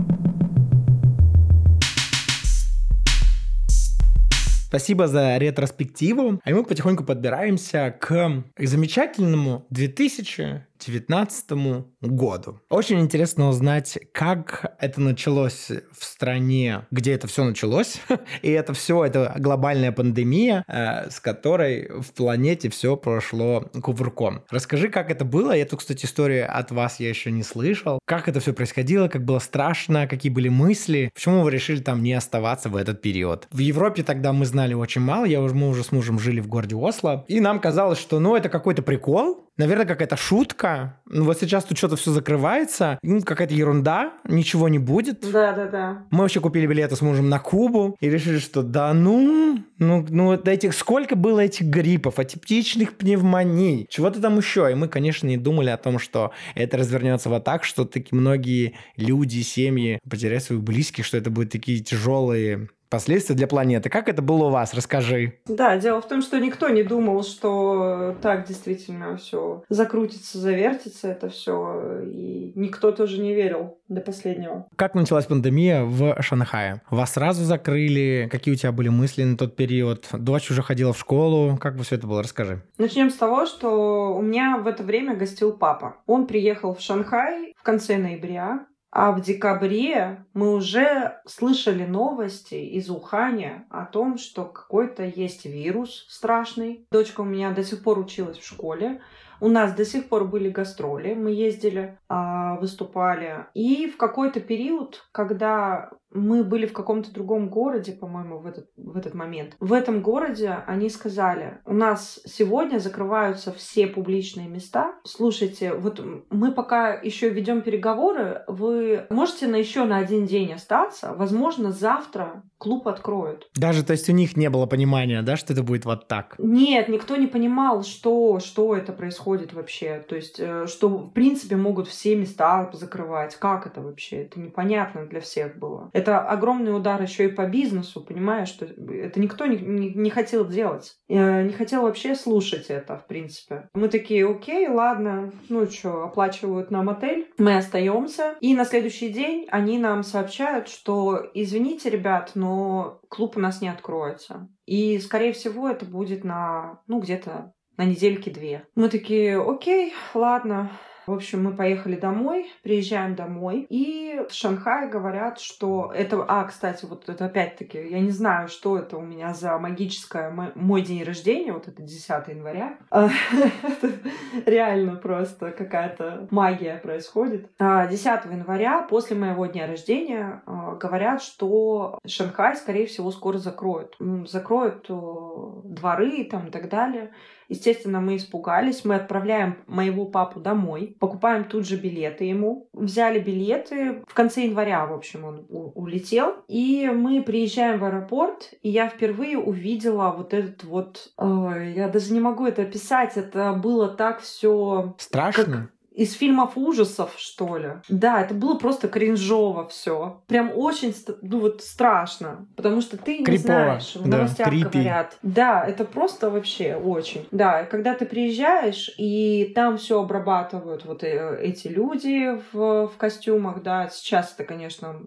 Спасибо за ретроспективу. А мы потихоньку подбираемся к замечательному 2000 2019 году. Очень интересно узнать, как это началось в стране, где это все началось. <laughs> И это все, это глобальная пандемия, э, с которой в планете все прошло кувырком. Расскажи, как это было. Эту, кстати, историю от вас я еще не слышал. Как это все происходило, как было страшно, какие были мысли, почему вы решили там не оставаться в этот период. В Европе тогда мы знали очень мало, я, мы уже с мужем жили в городе Осло, и нам казалось, что ну это какой-то прикол, наверное, какая-то шутка. Ну, вот сейчас тут что-то все закрывается, ну, какая-то ерунда, ничего не будет. Да, да, да. Мы вообще купили билеты с мужем на Кубу и решили, что да ну, ну, ну, этих, сколько было этих гриппов, атиптичных пневмоний, чего-то там еще. И мы, конечно, не думали о том, что это развернется вот так, что такие многие люди, семьи потеряют своих близких, что это будут такие тяжелые последствия для планеты. Как это было у вас? Расскажи. Да, дело в том, что никто не думал, что так действительно все закрутится, завертится это все, и никто тоже не верил до последнего. Как началась пандемия в Шанхае? Вас сразу закрыли? Какие у тебя были мысли на тот период? Дочь уже ходила в школу. Как бы все это было? Расскажи. Начнем с того, что у меня в это время гостил папа. Он приехал в Шанхай в конце ноября, а в декабре мы уже слышали новости из Уханя о том, что какой-то есть вирус страшный. Дочка у меня до сих пор училась в школе. У нас до сих пор были гастроли, мы ездили, а, выступали. И в какой-то период, когда мы были в каком-то другом городе, по-моему, в этот, в этот момент. В этом городе они сказали, у нас сегодня закрываются все публичные места. Слушайте, вот мы пока еще ведем переговоры, вы можете на еще на один день остаться. Возможно, завтра клуб откроют. Даже, то есть у них не было понимания, да, что это будет вот так? Нет, никто не понимал, что, что это происходит вообще. То есть, э, что, в принципе, могут все места закрывать. Как это вообще? Это непонятно для всех было. Это огромный удар еще и по бизнесу, понимаешь, что это никто не, не, не хотел делать. Э, не хотел вообще слушать это, в принципе. Мы такие, окей, ладно, ну что, оплачивают нам отель, мы остаемся. И на следующий день они нам сообщают, что, извините, ребят, но клуб у нас не откроется. И, скорее всего, это будет на, ну, где-то на недельки две. Мы такие, окей, ладно, в общем, мы поехали домой, приезжаем домой, и в Шанхае говорят, что это... А, кстати, вот это опять-таки, я не знаю, что это у меня за магическое... Мой день рождения, вот это 10 января. <laughs> Реально просто какая-то магия происходит. 10 а, января, после моего дня рождения, а, говорят, что Шанхай, скорее всего, скоро закроют. Закроют дворы там и так далее. Естественно, мы испугались, мы отправляем моего папу домой. покупаем тут же билеты ему. Взяли билеты. В конце января, в общем, он улетел. И мы приезжаем в аэропорт, и я впервые увидела вот этот вот... Ой, я даже не могу это описать. Это было так все... Страшно? Из фильмов ужасов, что ли. Да, это было просто кринжово все. Прям очень, ну вот страшно, потому что ты Крипово. не знаешь, в новостях да, говорят. Да, это просто вообще очень. Да, когда ты приезжаешь и там все обрабатывают вот э, эти люди в, в костюмах, да, сейчас это, конечно,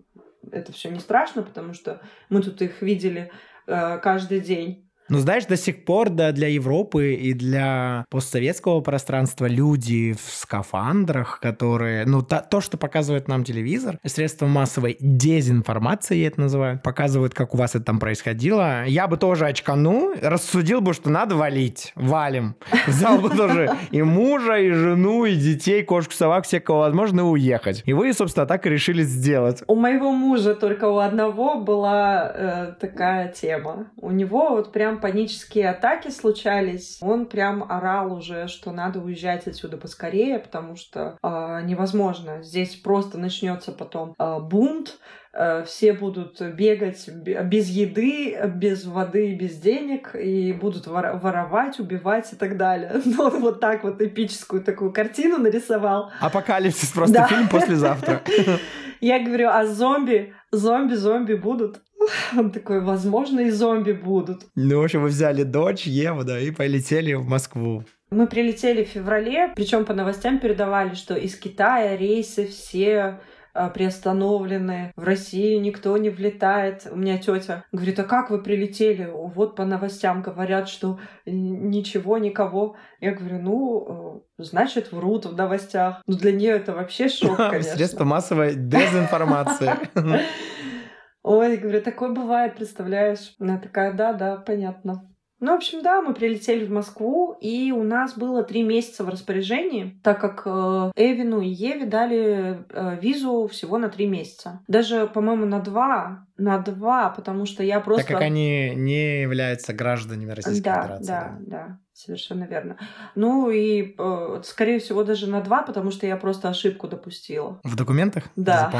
это все не страшно, потому что мы тут их видели э, каждый день. Ну, знаешь, до сих пор да, для Европы и для постсоветского пространства люди в скафандрах, которые... Ну, та, то, что показывает нам телевизор, средства массовой дезинформации, я это называю, показывают, как у вас это там происходило. Я бы тоже очканул, рассудил бы, что надо валить. Валим. Взял бы тоже и мужа, и жену, и детей, кошку, собак, всех, кого возможно, и уехать. И вы, собственно, так и решили сделать. У моего мужа только у одного была э, такая тема. У него вот прям панические атаки случались, он прям орал уже, что надо уезжать отсюда поскорее, потому что э, невозможно. Здесь просто начнется потом э, бунт, все будут бегать без еды, без воды, без денег, и будут вор воровать, убивать и так далее. <laughs> Но он вот так вот эпическую такую картину нарисовал. Апокалипсис просто да. фильм послезавтра. <laughs> Я говорю, а зомби, зомби, зомби будут. Он такой, возможно, и зомби будут. Ну, в общем, вы взяли дочь, Еву, да, и полетели в Москву. Мы прилетели в феврале, причем по новостям передавали, что из Китая рейсы все а, приостановлены, в Россию никто не влетает. У меня тетя говорит, а как вы прилетели? Вот по новостям говорят, что ничего, никого. Я говорю, ну, э, значит, врут в новостях. Ну, для нее это вообще шок, <laughs> конечно. Средство массовой дезинформации. <laughs> Ой, говорю, такое бывает, представляешь? Она такая, да, да, понятно. Ну, в общем, да, мы прилетели в Москву, и у нас было три месяца в распоряжении, так как э, Эвину и Еве дали э, визу всего на три месяца. Даже, по-моему, на два, на два, потому что я просто... Так как они не являются гражданами Российской да, Федерации. Да, да, да. Совершенно верно. Ну и, э, скорее всего, даже на два, потому что я просто ошибку допустила. В документах? Да.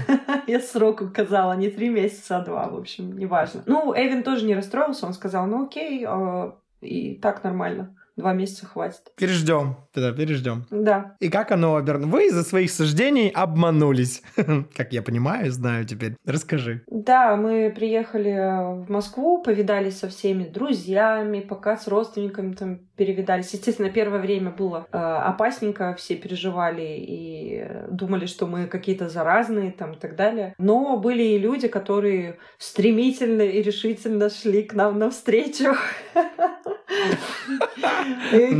<laughs> Я срок указала, не три месяца, а два, в общем, неважно. Ну, Эвин тоже не расстроился, он сказал, ну окей, э, и так нормально. Два месяца хватит. Переждем. Да, переждем. Да. И как оно обернулось? Вы из-за своих суждений обманулись. <laughs> как я понимаю, знаю теперь. Расскажи. Да, мы приехали в Москву, повидались со всеми друзьями, пока с родственниками там перевидались. Естественно, первое время было э, опасненько, все переживали и думали, что мы какие-то заразные там и так далее. Но были и люди, которые стремительно и решительно шли к нам навстречу. <laughs>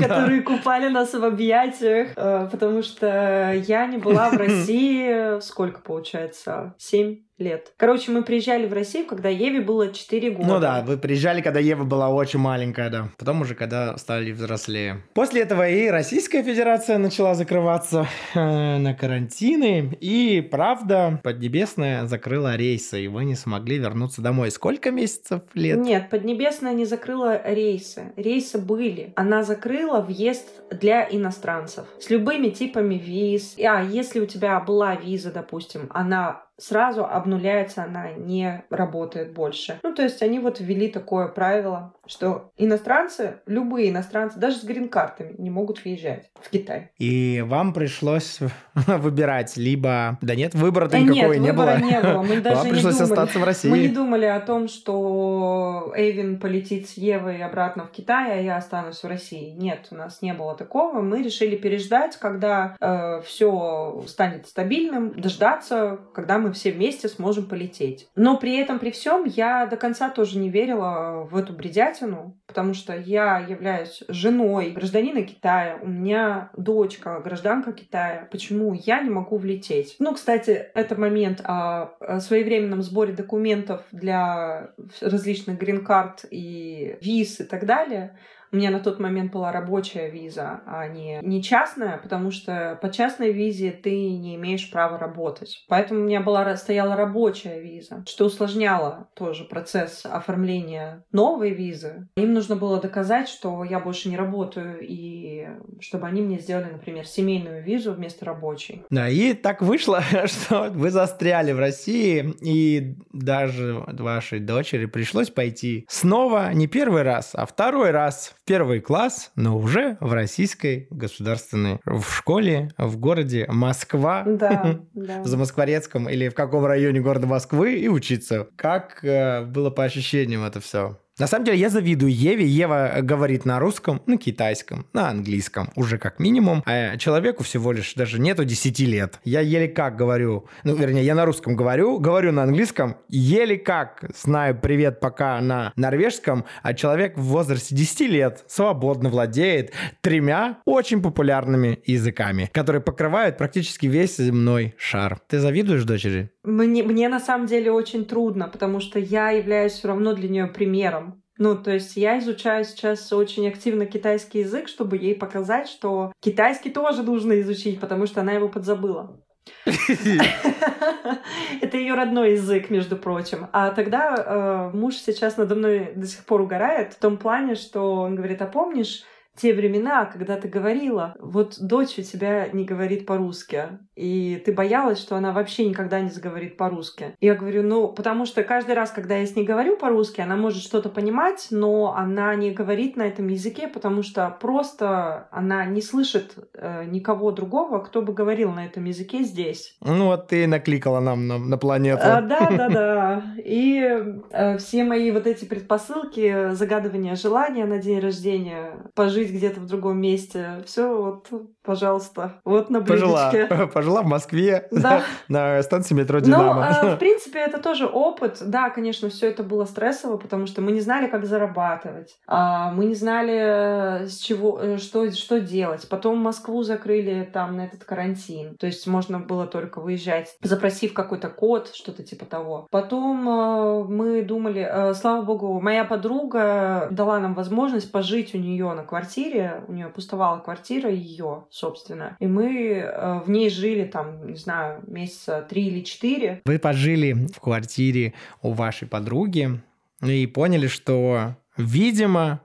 которые купали нас в объятиях, э, потому что я не была в <laughs> России сколько получается? Семь лет. Короче, мы приезжали в Россию, когда Еве было 4 года. Ну да, вы приезжали, когда Ева была очень маленькая, да. Потом уже, когда стали взрослее. После этого и Российская Федерация начала закрываться э, на карантины. И, правда, Поднебесная закрыла рейсы, и вы не смогли вернуться домой. Сколько месяцев лет? Нет, Поднебесная не закрыла рейсы. Рейсы были. Она закрыла въезд для иностранцев с любыми типами виз. А если у тебя была виза, допустим, она сразу обнуляется, она не работает больше. Ну, то есть они вот ввели такое правило, что иностранцы, любые иностранцы, даже с грин-картами, не могут въезжать в Китай. И вам пришлось <laughs> выбирать либо... Да нет, выбора-то да никакого нет, не было. не было. Мы <laughs> даже вам не пришлось думали. остаться в России. Мы не думали о том, что Эйвин полетит с Евой обратно в Китай, а я останусь в России. Нет, у нас не было такого. Мы решили переждать, когда э, все станет стабильным, дождаться, когда мы все вместе сможем полететь. Но при этом, при всем, я до конца тоже не верила в эту бредятину, потому что я являюсь женой гражданина Китая, у меня дочка гражданка Китая. Почему я не могу влететь? Ну, кстати, это момент о своевременном сборе документов для различных грин-карт и виз и так далее У меня на тот момент была рабочая виза, а не, не частная, потому что по частной визе ты не имеешь права работать. Поэтому у меня была, стояла рабочая виза, что усложняло тоже процесс оформления новой визы. Им нужно было доказать, что я больше не работаю, и чтобы они мне сделали, например, семейную визу вместо рабочей. Да, и так вышло, <laughs> что вы застряли в России, и даже вашей дочери пришлось пойти снова не первый раз, а второй раз в первый класс, но уже в российской государственной в школе в городе Москва. Да, <laughs> да. За Москворецком или в каком районе города Москвы и учиться. Как э, было по ощущениям это все? На самом деле я завидую Еве. Ева говорит на русском, на китайском, на английском уже как минимум. А человеку всего лишь даже нету 10 лет. Я еле как говорю, ну вернее я на русском говорю, говорю на английском, еле как знаю привет пока на норвежском, а человек в возрасте 10 лет свободно владеет тремя очень популярными языками, которые покрывают практически весь земной шар. Ты завидуешь дочери? Мне, мне на самом деле очень трудно, потому что я являюсь все равно для нее примером. Ну, то есть я изучаю сейчас очень активно китайский язык, чтобы ей показать, что китайский тоже нужно изучить, потому что она его подзабыла. <laughs> Это ее родной язык, между прочим. А тогда э, муж сейчас надо мной до сих пор угорает в том плане, что он говорит, а помнишь, те времена, когда ты говорила, вот дочь у тебя не говорит по-русски, и ты боялась, что она вообще никогда не заговорит по-русски. Я говорю, ну, потому что каждый раз, когда я с ней говорю по-русски, она может что-то понимать, но она не говорит на этом языке, потому что просто она не слышит э, никого другого, кто бы говорил на этом языке здесь. Ну, вот ты накликала нам на, на планету. А, да, да, <laughs> да. И э, все мои вот эти предпосылки, загадывания желания на день рождения, пожить жить где-то в другом месте. Все вот, пожалуйста, вот на блюдечке. Пожила, <laughs> пожила в Москве да. на станции метро ну, «Динамо». Ну, в <laughs> принципе, это тоже опыт. Да, конечно, все это было стрессово, потому что мы не знали, как зарабатывать. А, мы не знали, с чего, э, что, что делать. Потом Москву закрыли там на этот карантин. То есть можно было только выезжать, запросив какой-то код, что-то типа того. Потом э, мы думали, слава богу, моя подруга дала нам возможность пожить у нее на квартире квартире, у нее пустовала квартира ее, собственно, и мы э, в ней жили там, не знаю, месяца три или четыре. Вы пожили в квартире у вашей подруги и поняли, что, видимо,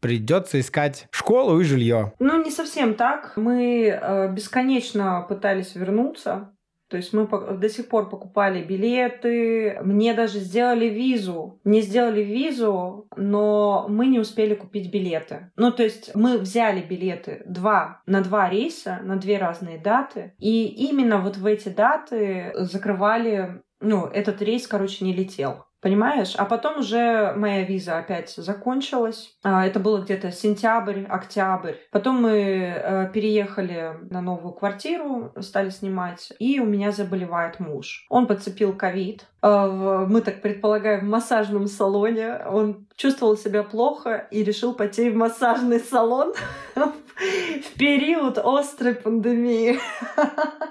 придется искать школу и жилье. Ну, не совсем так. Мы э, бесконечно пытались вернуться то есть мы до сих пор покупали билеты, мне даже сделали визу. Мне сделали визу, но мы не успели купить билеты. Ну, то есть мы взяли билеты два, на два рейса, на две разные даты. И именно вот в эти даты закрывали ну, этот рейс, короче, не летел. Понимаешь? А потом уже моя виза опять закончилась. А, это было где-то сентябрь, октябрь. Потом мы э, переехали на новую квартиру, стали снимать, и у меня заболевает муж. Он подцепил ковид. Э, мы так предполагаем, в массажном салоне. Он чувствовал себя плохо и решил пойти в массажный салон <laughs> в период острой пандемии.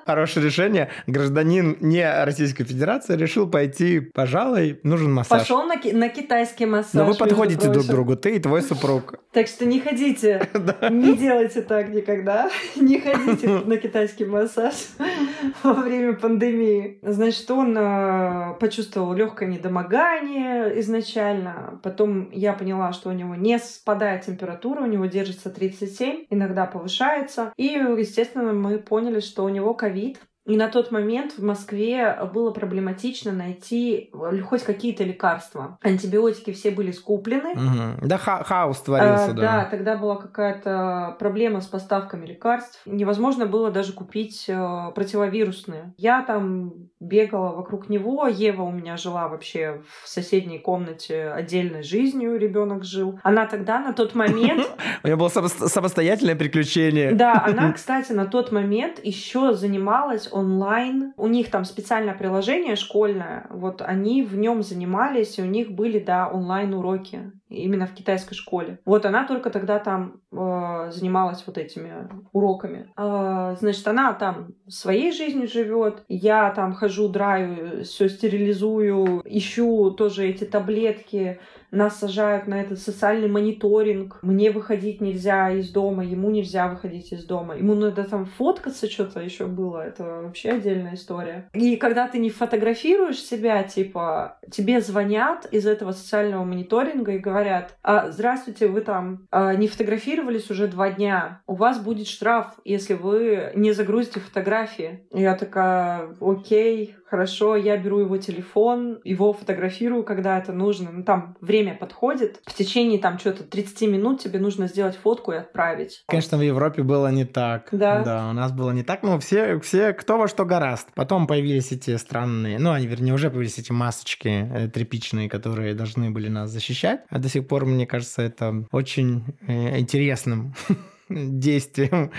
Хорошее решение. Гражданин не Российской Федерации решил пойти, пожалуй, нужен массаж. Пошел на, на китайский массаж. Но вы подходите друг к другу, ты и твой супруг. Так что не ходите, <laughs> не делайте так никогда. <laughs> Не ходите на китайский массаж <laughs> во время пандемии. Значит, он э, почувствовал легкое недомогание изначально. Потом я поняла, что у него не спадает температура, у него держится 37, иногда повышается. И, естественно, мы поняли, что у него ковид. И на тот момент в Москве было проблематично найти э, хоть какие-то лекарства. Антибиотики все были скуплены. Угу. Да, ха хаос творился, а, да. Да, тогда была какая-то проблема с поставками лекарств. Невозможно было даже купить э, противовирусные. Я там бегала вокруг него. Ева у меня жила вообще в соседней комнате отдельной жизнью, ребенок жил. Она тогда на тот момент... <laughs> У нее было самостоятельное приключение. Да, <laughs> она, кстати, на тот момент еще занималась онлайн. У них там специальное приложение школьное, вот они в нем занимались, и у них были, да, онлайн-уроки именно в китайской школе. Вот она только тогда там э, занималась вот этими уроками. Э, значит, она там своей жизнью живет. Я там хожу, драю, все стерилизую, ищу тоже эти таблетки нас сажают на этот социальный мониторинг. Мне выходить нельзя из дома, ему нельзя выходить из дома. Ему надо там фоткаться, что-то еще было. Это вообще отдельная история. И когда ты не фотографируешь себя, типа, тебе звонят из этого социального мониторинга и говорят, а, здравствуйте, вы там а, не фотографировались уже два дня, у вас будет штраф, если вы не загрузите фотографии. Я такая, окей, хорошо, я беру его телефон, его фотографирую, когда это нужно. Ну, там время подходит. В течение там что-то 30 минут тебе нужно сделать фотку и отправить. Конечно, в Европе было не так. Да. Да, у нас было не так. Ну, все, все кто во что гораст. Потом появились эти странные, ну, они, вернее, уже появились эти масочки э, тряпичные, которые должны были нас защищать. А до сих пор, мне кажется, это очень э, интересным <laughs> действием.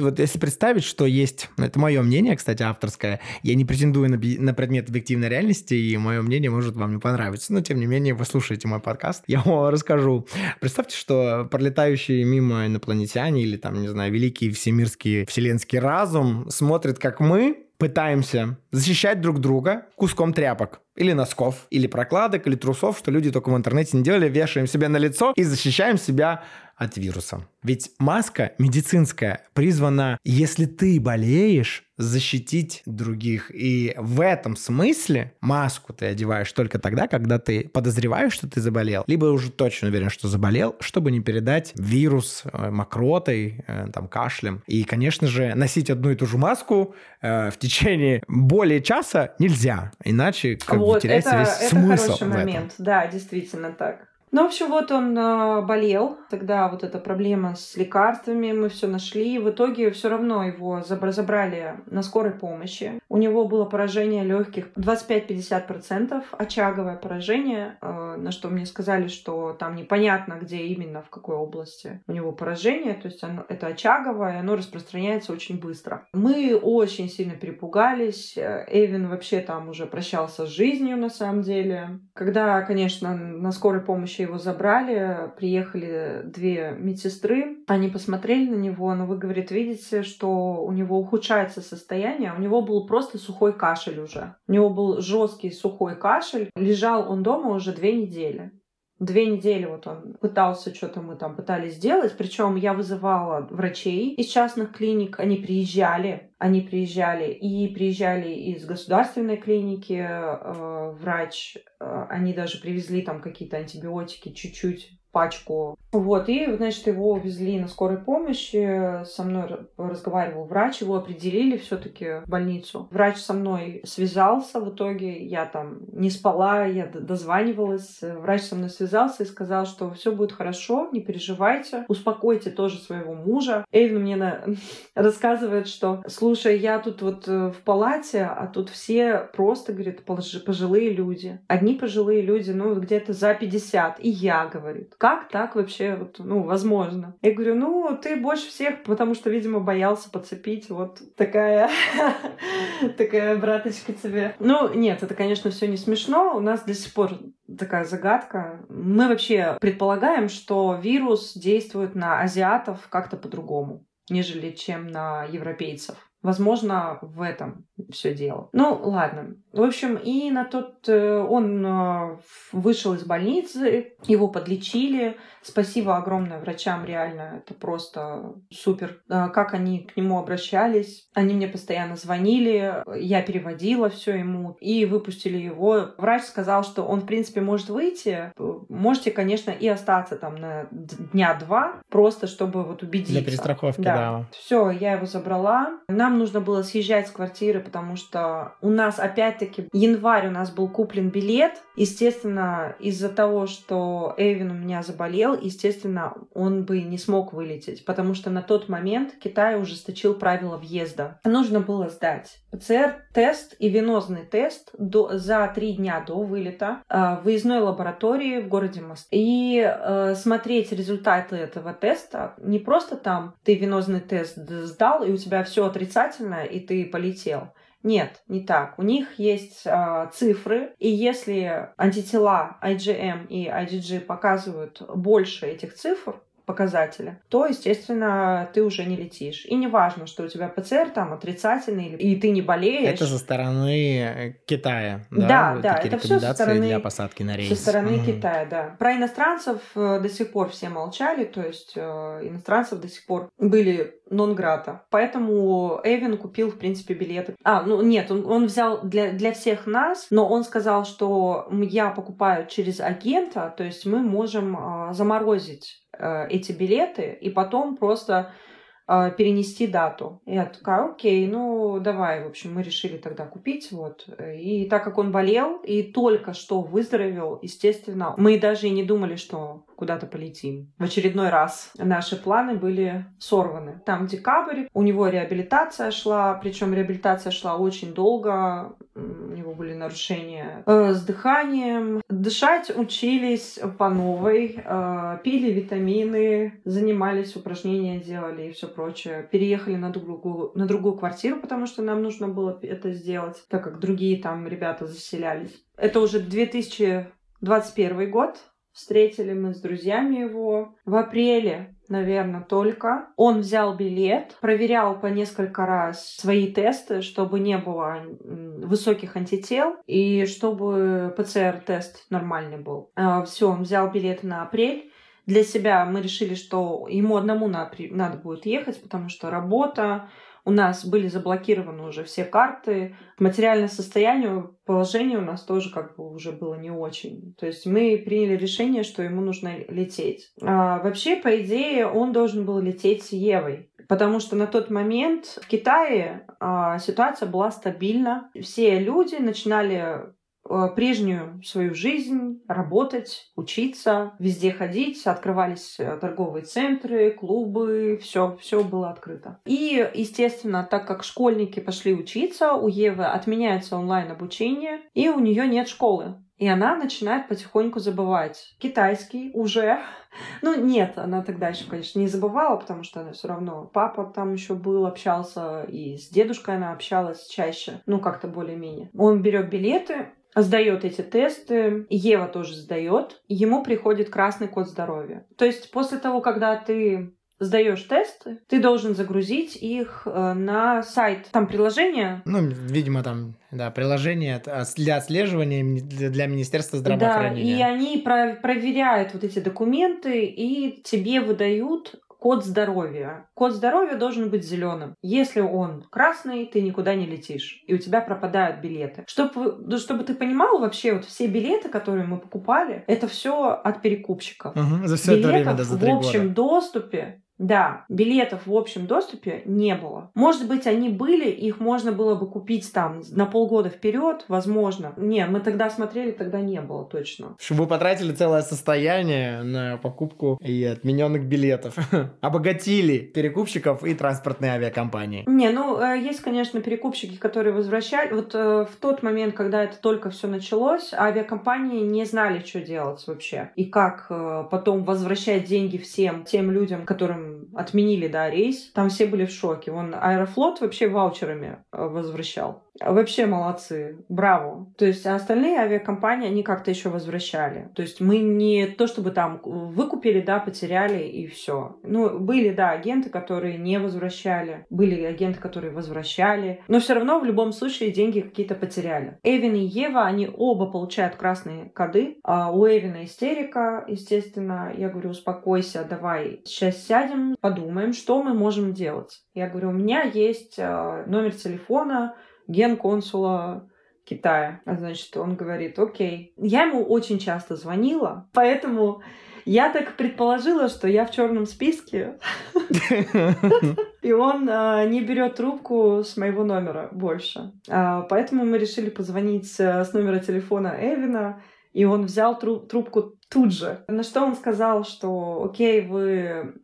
Вот если представить, что есть, это мое мнение, кстати, авторское, я не претендую на, на предмет объективной реальности, и мое мнение может вам не понравиться, но тем не менее вы слушаете мой подкаст, я вам расскажу. Представьте, что пролетающие мимо инопланетяне или там, не знаю, великий всемирский вселенский разум смотрит, как мы пытаемся защищать друг друга куском тряпок или носков, или прокладок, или трусов, что люди только в интернете не делали, вешаем себе на лицо и защищаем себя от вируса. Ведь маска медицинская призвана, если ты болеешь, защитить других. И в этом смысле маску ты одеваешь только тогда, когда ты подозреваешь, что ты заболел, либо уже точно уверен, что заболел, чтобы не передать вирус э, мокротой, э, там, кашлем. И, конечно же, носить одну и ту же маску э, в течение более часа нельзя, иначе как вот, бы, теряется это, весь это смысл хороший в этом. момент. Да, действительно так. Ну, в общем, вот он э, болел. Тогда вот эта проблема с лекарствами, мы все нашли. В итоге все равно его забрали на скорой помощи. У него было поражение легких 25-50%, очаговое поражение, э, на что мне сказали, что там непонятно, где именно, в какой области у него поражение. То есть оно, это очаговое, оно распространяется очень быстро. Мы очень сильно перепугались. Эвин вообще там уже прощался с жизнью на самом деле. Когда, конечно, на скорой помощи его забрали, приехали две медсестры, они посмотрели на него, но вы, говорит, видите, что у него ухудшается состояние, у него был просто сухой кашель уже. У него был жесткий сухой кашель, лежал он дома уже две недели. Две недели вот он пытался, что-то мы там пытались сделать. Причем я вызывала врачей из частных клиник. Они приезжали. Они приезжали и приезжали из государственной клиники. Э, врач, э, они даже привезли там какие-то антибиотики чуть-чуть пачку. Вот, и, значит, его увезли на скорой помощи, со мной разговаривал врач, его определили все таки в больницу. Врач со мной связался в итоге, я там не спала, я дозванивалась. Врач со мной связался и сказал, что все будет хорошо, не переживайте, успокойте тоже своего мужа. Эйвен мне на... <laughs> рассказывает, что, слушай, я тут вот э, в палате, а тут все просто, говорит, пожилые люди. Одни пожилые люди, ну, где-то за 50, и я, говорит. Как так вообще, вот, ну, возможно? Я говорю, ну, ты больше всех, потому что, видимо, боялся подцепить вот такая, <laughs> такая браточка тебе. Ну, нет, это, конечно, все не смешно. У нас до сих пор такая загадка. Мы вообще предполагаем, что вирус действует на азиатов как-то по-другому, нежели чем на европейцев. Возможно, в этом все дело. Ну, ладно. В общем, и на тот э, он э, вышел из больницы, его подлечили. Спасибо огромное врачам, реально, это просто супер. Э, как они к нему обращались. Они мне постоянно звонили, я переводила все ему и выпустили его. Врач сказал, что он, в принципе, может выйти. Можете, конечно, и остаться там на дня два, просто чтобы вот убедиться. Для перестраховки, да. да. Все, я его забрала. Нам нужно было съезжать с квартиры, потому что у нас опять-таки январь у нас был куплен билет. Естественно, из-за того, что Эвин у меня заболел, естественно, он бы не смог вылететь, потому что на тот момент Китай ужесточил правила въезда. Нужно было сдать ПЦР-тест и венозный тест до, за три дня до вылета э, в выездной лаборатории в городе Москве. И э, смотреть результаты этого теста не просто там ты венозный тест сдал, и у тебя все отрицательно, и ты полетел. Нет, не так. У них есть э, цифры, и если антитела IgM и IgG показывают больше этих цифр, показателя, то, естественно, ты уже не летишь. И не важно, что у тебя ПЦР там отрицательный, и ты не болеешь. Это со стороны э, Китая, да? Да, вот да, это все со стороны, для посадки на рейс. Со стороны угу. Китая, да. Про иностранцев э, до сих пор все молчали, то есть э, иностранцев до сих пор были нон-грата. Поэтому Эвин купил, в принципе, билеты. А, ну нет, он, он взял для, для всех нас, но он сказал, что я покупаю через агента, то есть мы можем э, заморозить эти билеты и потом просто э, перенести дату. Я такая, окей, ну давай, в общем, мы решили тогда купить, вот. И так как он болел и только что выздоровел, естественно, мы даже и не думали, что куда-то полетим. В очередной раз наши планы были сорваны. Там декабрь, у него реабилитация шла, причем реабилитация шла очень долго, у него были нарушения э, с дыханием. Дышать учились по новой, э, пили витамины, занимались, упражнения делали и все прочее. Переехали на другую, на другую квартиру, потому что нам нужно было это сделать, так как другие там ребята заселялись. Это уже 2021 год, Встретили мы с друзьями его в апреле, наверное, только. Он взял билет, проверял по несколько раз свои тесты, чтобы не было высоких антител и чтобы ПЦР-тест нормальный был. А, Все, он взял билет на апрель. Для себя мы решили, что ему одному надо будет ехать, потому что работа, у нас были заблокированы уже все карты. Материальное состояние, положение у нас тоже как бы уже было не очень. То есть мы приняли решение, что ему нужно лететь. А вообще, по идее, он должен был лететь с Евой. Потому что на тот момент в Китае а, ситуация была стабильна. Все люди начинали прежнюю свою жизнь, работать, учиться, везде ходить, открывались э, торговые центры, клубы, все, все было открыто. И, естественно, так как школьники пошли учиться, у Евы отменяется онлайн обучение, и у нее нет школы. И она начинает потихоньку забывать китайский уже. <laughs> Ну, нет, она тогда еще, конечно, не забывала, потому что она все равно папа там еще был, общался, и с дедушкой она общалась чаще, ну, как-то более-менее. Он берет билеты, сдает эти тесты, Ева тоже сдает, ему приходит красный код здоровья. То есть после того, когда ты сдаешь тесты, ты должен загрузить их э, на сайт. Там приложение. Ну, видимо, там, да, приложение для отслеживания для Министерства здравоохранения. Да, и они проверяют вот эти документы и тебе выдают код здоровья. Код здоровья должен быть зеленым. Если он красный, ты никуда не летишь, и у тебя пропадают билеты. Чтобы, ну, чтобы ты понимал, вообще вот все билеты, которые мы покупали, это все от перекупщиков. Угу, за все Билетов это время, да, за в общем года. доступе да, билетов в общем доступе не было. Может быть, они были, их можно было бы купить там на полгода вперед, возможно. Не, мы тогда смотрели, тогда не было точно. Чтобы вы потратили целое состояние на покупку и отмененных билетов. <laughs> Обогатили перекупщиков и транспортные авиакомпании. Не, ну, э, есть, конечно, перекупщики, которые возвращали. Вот э, в тот момент, когда это только все началось, авиакомпании не знали, что делать вообще. И как э, потом возвращать деньги всем тем людям, которым отменили, да, рейс. Там все были в шоке. Вон Аэрофлот вообще ваучерами э, возвращал. Вообще молодцы, браво. То есть а остальные авиакомпании, они как-то еще возвращали. То есть мы не то, чтобы там выкупили, да, потеряли и все. Ну, были, да, агенты, которые не возвращали. Были агенты, которые возвращали. Но все равно в любом случае деньги какие-то потеряли. Эвин и Ева, они оба получают красные коды. А у Эвина истерика, естественно. Я говорю, успокойся, давай сейчас сядем, подумаем, что мы можем делать. Я говорю, у меня есть э, номер телефона генконсула Китая. А значит, он говорит, окей. Я ему очень часто звонила, поэтому я так предположила, что я в черном списке. И он а, не берет трубку с моего номера больше. А, поэтому мы решили позвонить с номера телефона Эвина, и он взял трубку тут же. На что он сказал, что окей, вы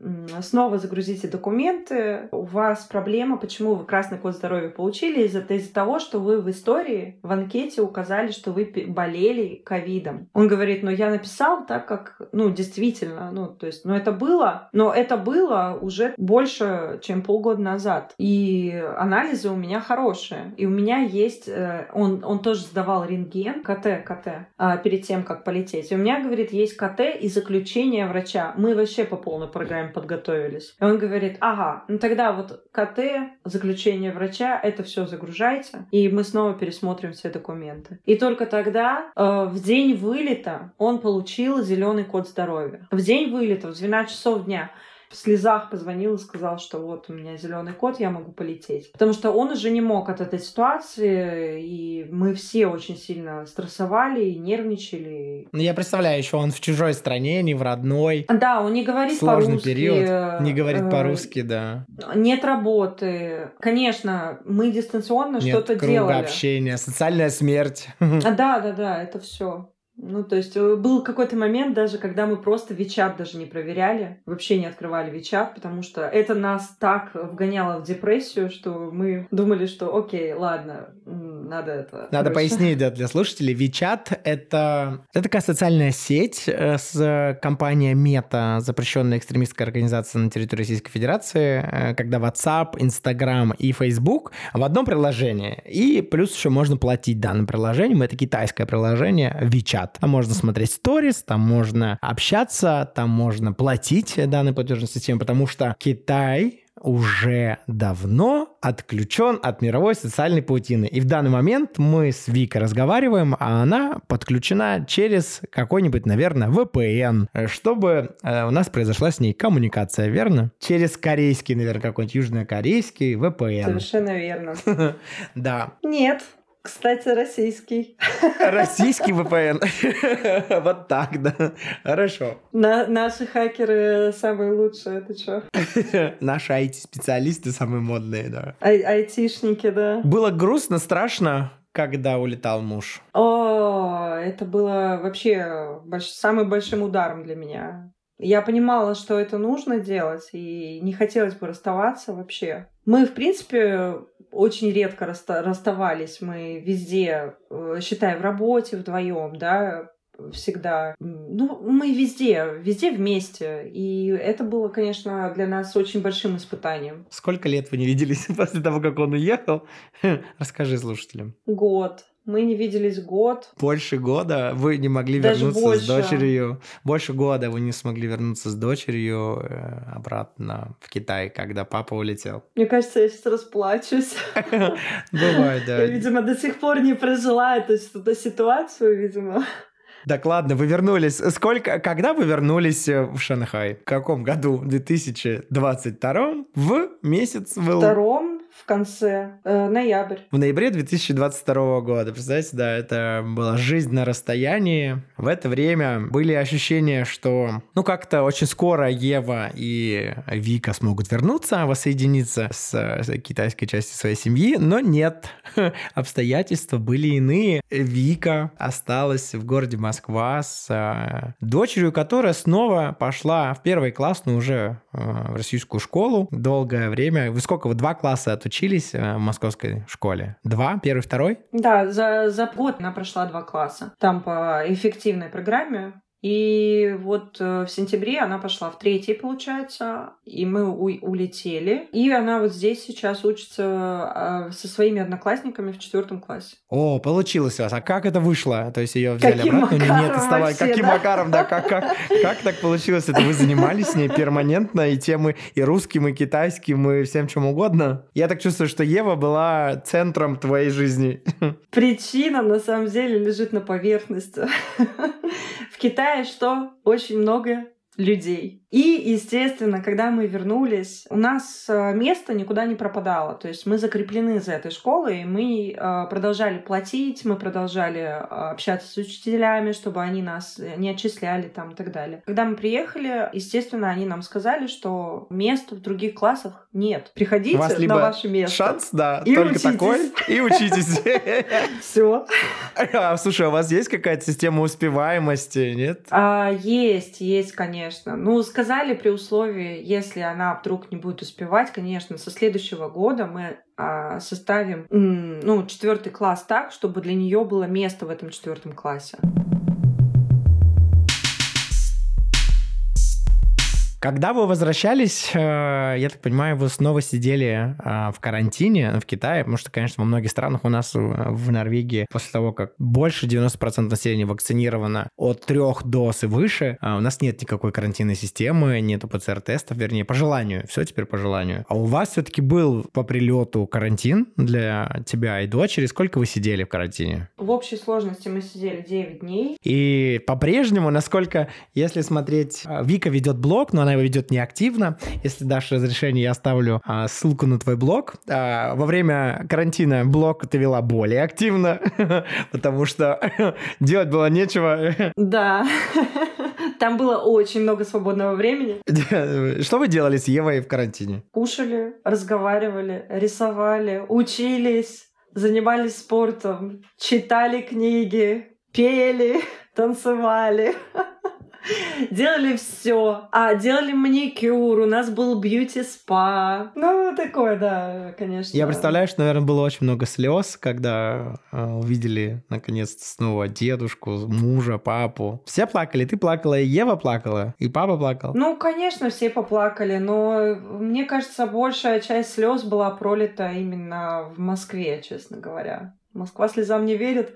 снова загрузите документы, у вас проблема, почему вы красный код здоровья получили, из-за из того, что вы в истории, в анкете указали, что вы болели ковидом. Он говорит, ну я написал так, как, ну действительно, ну то есть, ну это было, но это было уже больше, чем полгода назад. И анализы у меня хорошие. И у меня есть, э, он, он тоже сдавал рентген, КТ, КТ, а, перед тем, как полететь. И у меня, говорит, есть КТ и заключение врача. Мы вообще по полной программе подготовились. И он говорит, ага, ну тогда вот КТ, заключение врача, это все загружайте, и мы снова пересмотрим все документы. И только тогда, э, в день вылета, он получил зеленый код здоровья. В день вылета, в 12 часов дня, в слезах позвонил и сказал, что вот у меня зеленый код, я могу полететь. Потому что он уже не мог от этой ситуации, и мы все очень сильно стрессовали и нервничали. Ну, я представляю, еще он в чужой стране, не в родной. Да, он не говорит по-русски. период, не говорит э, по-русски, да. Нет работы. Конечно, мы дистанционно что-то делали. общения, социальная смерть. <laughs> Да, да, да, это все. Ну, то есть э, был какой-то момент даже, когда мы просто Вичат даже не проверяли, вообще не открывали Вичат, потому что это нас так вгоняло в депрессию, что мы думали, что окей, ладно, надо это... Надо короче. пояснить да, для слушателей. Вичат — это, это такая социальная сеть э, с компанией Мета, запрещенная экстремистская организация на территории Российской Федерации, э, когда WhatsApp, Instagram и Facebook в одном приложении. И плюс еще можно платить данным приложением. Это китайское приложение Вичат чат. Там можно смотреть сторис, там можно общаться, там можно платить данной платежной системе, потому что Китай уже давно отключен от мировой социальной паутины. И в данный момент мы с Викой разговариваем, а она подключена через какой-нибудь, наверное, VPN, чтобы э, у нас произошла с ней коммуникация, верно? Через корейский, наверное, какой-нибудь южнокорейский VPN. Совершенно верно. <laughs> Да. Нет, кстати, российский. Российский VPN. <laughs> Вот так, да. Хорошо. На, наши хакеры самые лучшие, ты чё? <laughs> Наши IT-специалисты самые модные, да. Ай айтишники, да. Было грустно, страшно, когда улетал муж? О, это было вообще больш... самым большим ударом для меня. Я понимала, что это нужно делать, и не хотелось бы расставаться вообще. Мы, в принципе, очень редко расста- расставались. Мы везде, э, считай, в работе вдвоем, да, всегда. Ну, мы везде, везде вместе. И это было, конечно, для нас очень большим испытанием. Сколько лет вы не виделись <laughs> после того, как он уехал? <laughs> Расскажи слушателям. Год. Мы не виделись год. Больше года вы не могли Даже вернуться больше. с дочерью. Больше года вы не смогли вернуться с дочерью э, обратно в Китай, когда папа улетел. Мне кажется, я сейчас расплачусь. <laughs> Бывает, да. Я, видимо, до сих пор не прожила эту, ситуацию, видимо. Так, ладно, вы вернулись. Сколько, когда вы вернулись э, в Шанхай? В каком году? В 2022 в месяц был... Втором в конце, э, ноябрь. В ноябре 2022 года. Представляете, да, это была жизнь на расстоянии. В это время были ощущения, что, ну, как-то очень скоро Ева и Вика смогут вернуться, воссоединиться с, с китайской частью своей семьи, но нет. <laughs> Обстоятельства были иные. Вика осталась в городе Москва с э, дочерью, которая снова пошла в первый класс, но уже э, в российскую школу долгое время. Вы сколько? Вы два класса от учились э, в московской школе? Два? Первый, второй? Да, за, за год она прошла два класса. Там по эффективной программе и вот э, в сентябре она пошла в третий, получается, и мы улетели. И она вот здесь сейчас учится а, со своими одноклассниками в четвертом классе. О, получилось у вас. А как это вышло? То есть ее взяли Каким обратно? Макаром нет, оставай. Вообще, Каким да? макаром, да? Как, как, как так получилось? Это вы занимались с ней перманентно, и темы и русским, и китайским, и всем чем угодно? Я так чувствую, что Ева была центром твоей жизни. Причина, на самом деле, лежит на поверхности. В Китае что? Очень много людей. И, естественно, когда мы вернулись, у нас э, место никуда не пропадало. То есть мы закреплены за этой школой, мы э, продолжали платить, мы продолжали э, общаться с учителями, чтобы они нас не отчисляли там и так далее. Когда мы приехали, естественно, они нам сказали, что места в других классах нет. Приходите на ваше место. Шанс, да, и только учитесь. такой. И учитесь. <laughs> Все. А, слушай, а у вас есть какая-то система успеваемости, нет? А, есть, есть, конечно. Ну, сказали, при условии, если она вдруг не будет успевать, конечно, со следующего года мы а, составим ну, четвертый класс так, чтобы для нее было место в этом четвертом классе. Когда вы возвращались, э, я так понимаю, вы снова сидели э, в карантине в Китае, потому что, конечно, во многих странах у нас в Норвегии после того, как больше 90% населения вакцинировано от трех доз и выше, у нас нет никакой карантинной системы, нету ПЦР-тестов, вернее, по желанию. Все теперь по желанию. А у вас все-таки был по прилету карантин для тебя и дочери. Сколько вы сидели в карантине? В общей сложности мы сидели 9 дней. И по-прежнему, насколько, если смотреть, Вика ведет блог, но она его ведет неактивно. Если дашь разрешение, я оставлю а, ссылку на твой блог. А, во время карантина блог ты вела более активно, <laughs> потому что <laughs> делать было нечего. <laughs> Да. Там было очень много свободного времени. Что вы делали с Евой в карантине? Кушали, разговаривали, рисовали, учились, занимались спортом, читали книги, пели, танцевали. Делали все. А, делали маникюр, у нас был бьюти-спа. Ну, такое, да, конечно. Я представляю, что, наверное, было очень много слез, когда э, увидели, наконец-то, снова дедушку, мужа, папу. Все плакали, ты плакала, и Ева плакала, и папа плакал. Ну, конечно, все поплакали, но мне кажется, большая часть слез была пролита именно в Москве, честно говоря. Москва слезам не верит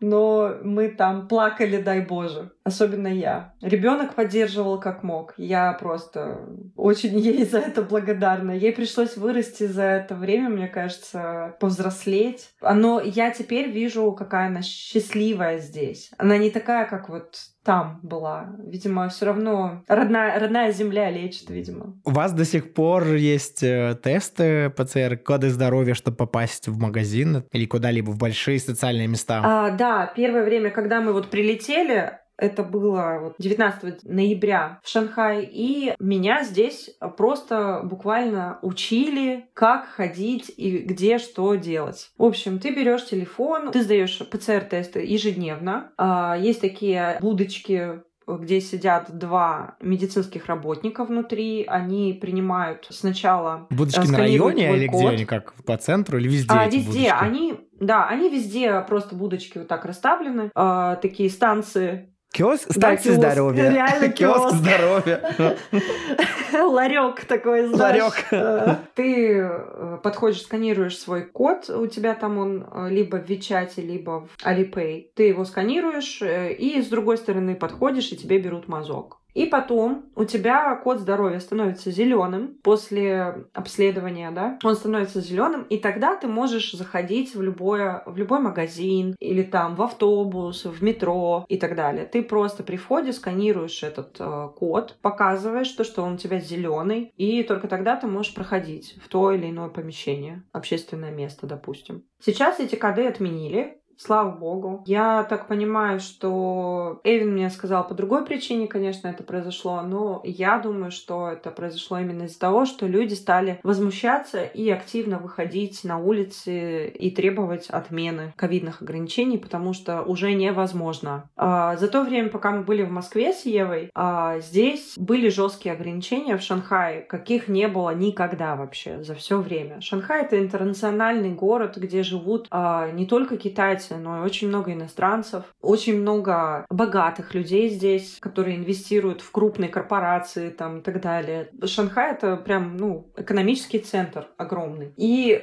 но мы там плакали, дай боже. Особенно я. Ребенок поддерживал как мог. Я просто очень <laughs> ей за это благодарна. Ей пришлось вырасти за это время, мне кажется, повзрослеть. Но я теперь вижу, какая она счастливая здесь. Она не такая, как вот там была. Видимо, все равно родная, родная земля лечит, видимо. У вас до сих пор есть э, тесты ПЦР, коды здоровья, чтобы попасть в магазин или куда-либо в большие социальные места? А, да, первое время, когда мы вот прилетели, это было вот 19 ноября в Шанхае, и меня здесь просто буквально учили, как ходить и где что делать. В общем, ты берешь телефон, ты сдаешь ПЦР-тесты ежедневно. А, есть такие будочки где сидят два медицинских работника внутри, они принимают сначала Будочки на районе или код. где они, как по центру или везде? А, везде. Будочки? Они, да, они везде просто будочки вот так расставлены, э, такие станции Киоск, станция да, здоровья. Реально <laughs> киоск. киоск здоровья. Ларек такой, знаешь. Ларек. Ты э, подходишь, сканируешь свой код, у тебя там он э, либо в Вичате, либо в Alipay. Ты его сканируешь, э, и с другой стороны подходишь, и тебе берут мазок. И потом у тебя код здоровья становится зеленым после обследования, да, он становится зеленым, и тогда ты можешь заходить в любое, в любой магазин или там в автобус, в метро и так далее. Ты просто при входе сканируешь этот э, код, показываешь то, что он у тебя зеленый, и только тогда ты можешь проходить в то или иное помещение, общественное место, допустим. Сейчас эти коды отменили, Слава богу. Я так понимаю, что Эвин мне сказал по другой причине, конечно, это произошло, но я думаю, что это произошло именно из-за того, что люди стали возмущаться и активно выходить на улицы и требовать отмены ковидных ограничений, потому что уже невозможно. А, за то время, пока мы были в Москве с Евой, а, здесь были жесткие ограничения в Шанхае, каких не было никогда вообще за все время. Шанхай это интернациональный город, где живут а, не только китайцы, китайцы, но и очень много иностранцев, очень много богатых людей здесь, которые инвестируют в крупные корпорации там и так далее. Шанхай это прям, ну, экономический центр огромный. И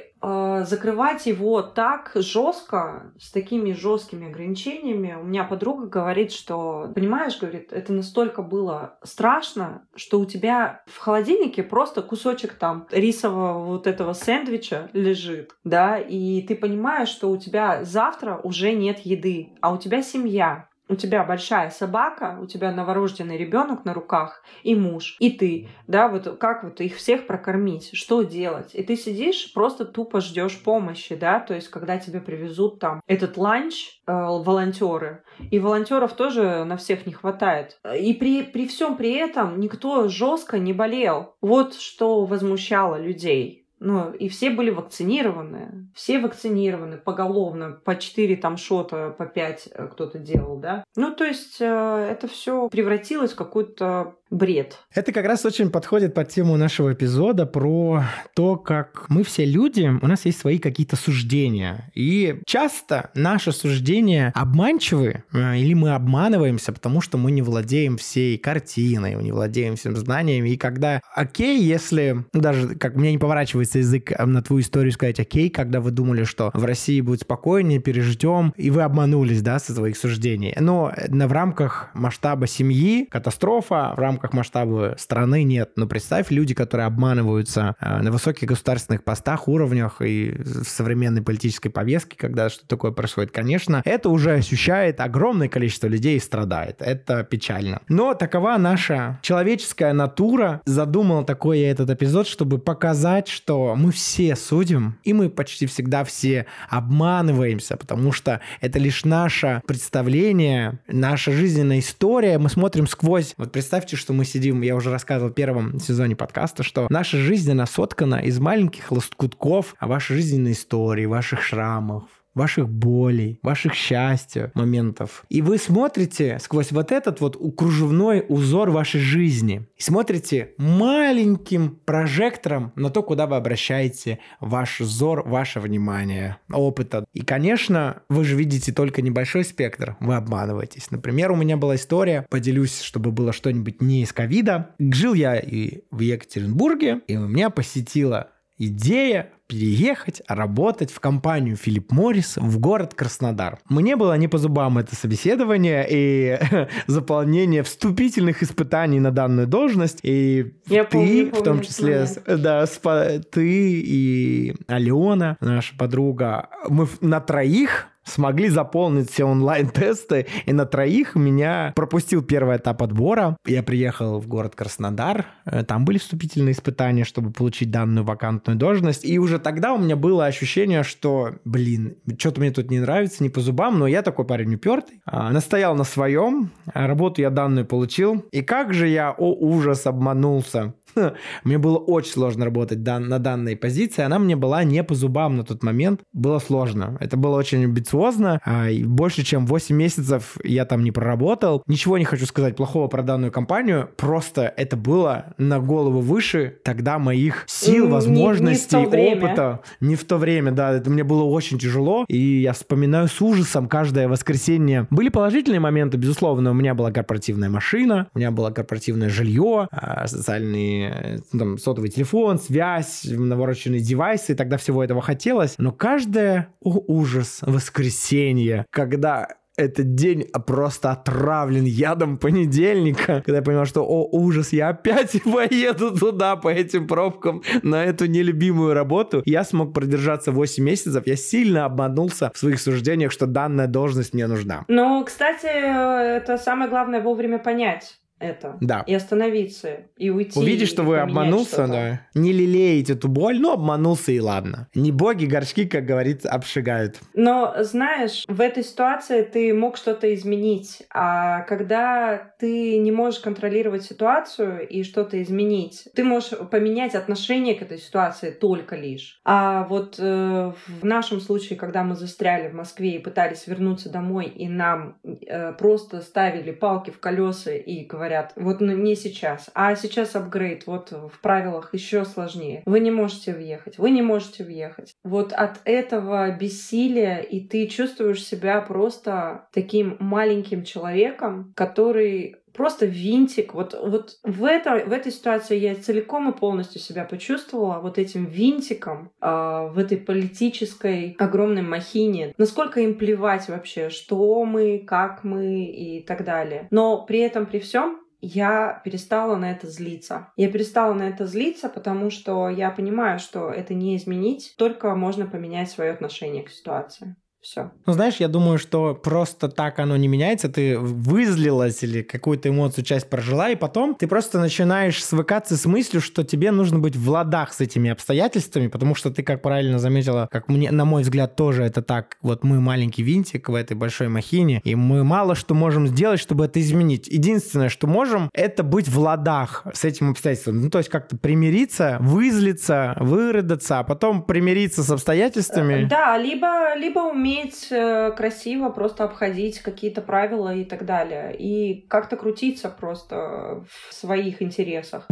закрывать его так жестко, с такими жесткими ограничениями, у меня подруга говорит, что, понимаешь, говорит, это настолько было страшно, что у тебя в холодильнике просто кусочек там рисового вот этого сэндвича лежит, да, и ты понимаешь, что у тебя завтра уже нет еды, а у тебя семья, у тебя большая собака, у тебя новорожденный ребенок на руках и муж, и ты, да, вот как вот их всех прокормить, что делать? И ты сидишь, просто тупо ждешь помощи, да, то есть когда тебе привезут там этот ланч, э, волонтеры, и волонтеров тоже на всех не хватает. И при, при всем при этом никто жестко не болел. Вот что возмущало людей Ну, и все были вакцинированы. Все вакцинированы поголовно. По 4 там шота, по 5 э, кто-то делал, да. Ну, то есть э, это все превратилось в какую-то бред. Это как раз очень подходит под тему нашего эпизода про то, как мы все люди, у нас есть свои какие-то суждения. И часто наши суждения обманчивы, э, или мы обманываемся, потому что мы не владеем всей картиной, не владеем всем знаниями. И когда окей, если даже как мне не поворачивается язык э, на твою историю сказать окей, когда вы думали, что в России будет спокойнее, переждем, и вы обманулись, да, со своих суждений. Но в рамках масштаба семьи катастрофа, в рамках масштаба страны нет. Но представь, люди, которые обманываются э, на высоких государственных постах, уровнях и в современной политической повестке, когда что такое происходит, конечно, это уже ощущает огромное количество людей и страдает. Это печально. Но такова наша человеческая натура. Задумал такой я этот эпизод, чтобы показать, что мы все судим, и мы почти всегда все обманываемся, потому что это лишь наше представление, наша жизненная история. Мы смотрим сквозь. Вот представьте, что мы сидим, я уже рассказывал в первом сезоне подкаста, что наша жизнь, она соткана из маленьких лоскутков вашей жизненной истории, ваших шрамов, ваших болей, ваших счастья, моментов. И вы смотрите сквозь вот этот вот кружевной узор вашей жизни. И смотрите маленьким прожектором на то, куда вы обращаете ваш взор, ваше внимание, опыта. И, конечно, вы же видите только небольшой спектр, вы обманываетесь. Например, у меня была история, поделюсь, чтобы было что-нибудь не из ковида. Жил я и в Екатеринбурге, и меня посетила идея переехать, работать в компанию Филипп Моррис в город Краснодар. Мне было не по зубам это собеседование и <laughs> заполнение вступительных испытаний на данную должность. И Я ты, помню, в том числе, помню. да, спа- ты и Алена, наша подруга, мы на троих смогли заполнить все онлайн-тесты, и на троих меня пропустил первый этап отбора. Я приехал в город Краснодар, э, там были вступительные испытания, чтобы получить данную вакантную должность, и уже тогда у меня было ощущение, что, блин, что-то мне тут не нравится, не по зубам, но я такой парень упертый, а, настоял на своем, работу я данную получил, и как же я, о ужас, обманулся. <laughs> Мне было очень сложно работать дан- на данной позиции. Она мне была не по зубам на тот момент. Было сложно. Это было очень амбициозно. А, больше, чем 8 месяцев я там не проработал. Ничего не хочу сказать плохого про данную компанию. Просто это было на голову выше тогда моих сил, М, не- не возможностей, опыта. Не в то время, да. Это мне было очень тяжело. И я вспоминаю с ужасом каждое воскресенье. Были положительные моменты, безусловно. У меня была корпоративная машина, у меня было корпоративное жилье, а, социальные, э, ну, там, сотовый телефон, связь, навороченные девайсы. Тогда всего этого хотелось. Но каждое, о, ужас, воскресенье, когда этот день просто отравлен ядом понедельника, когда я понял, что, о, ужас, я опять <laughs> поеду туда по этим пробкам на эту нелюбимую работу. Я смог продержаться 8 месяцев, я сильно обманулся в своих суждениях, что данная должность мне нужна. Но, кстати, э, это самое главное вовремя понять это. Да. И остановиться, и уйти. Увидишь, что вы обманулся, что-то. да. Не лелеять эту боль, ну, обманулся и ладно. Не боги горшки, как говорится, обшигают. Но, знаешь, в этой ситуации ты мог что-то изменить, а когда ты не можешь контролировать ситуацию и что-то изменить, ты можешь поменять отношение к этой ситуации только лишь. А вот э, в нашем случае, когда мы застряли в Москве и пытались вернуться домой, и нам э, просто ставили палки в колеса и говорят, вот ну, не сейчас, а сейчас апгрейд, вот в правилах еще сложнее. Вы не можете въехать, вы не можете въехать. Вот от этого бессилия, и ты чувствуешь себя просто таким маленьким человеком, который просто винтик. Вот, вот в, это, в этой ситуации я целиком и полностью себя почувствовала вот этим винтиком э, в этой политической огромной махине. Насколько им плевать вообще, что мы, как мы и так далее. Но при этом, при всем, я перестала на это злиться. Я перестала на это злиться, потому что я понимаю, что это не изменить, только можно поменять свое отношение к ситуации. Все. Ну, знаешь, я думаю, что просто так оно не меняется. Ты вызлилась или какую-то эмоцию, часть прожила, и потом ты просто начинаешь свыкаться с мыслью, что тебе нужно быть в ладах с этими обстоятельствами, потому что ты, как правильно заметила, как мне, на мой взгляд, тоже это так. Вот мы маленький винтик в этой большой махине, и мы мало что можем сделать, чтобы это изменить. Единственное, что можем, это быть в ладах с этим обстоятельством. Ну, то есть как-то примириться, вызлиться, вырыдаться, а потом примириться с обстоятельствами. Да, либо, либо уметь уметь э, красиво просто обходить какие-то правила и так далее. И как-то крутиться просто в своих интересах.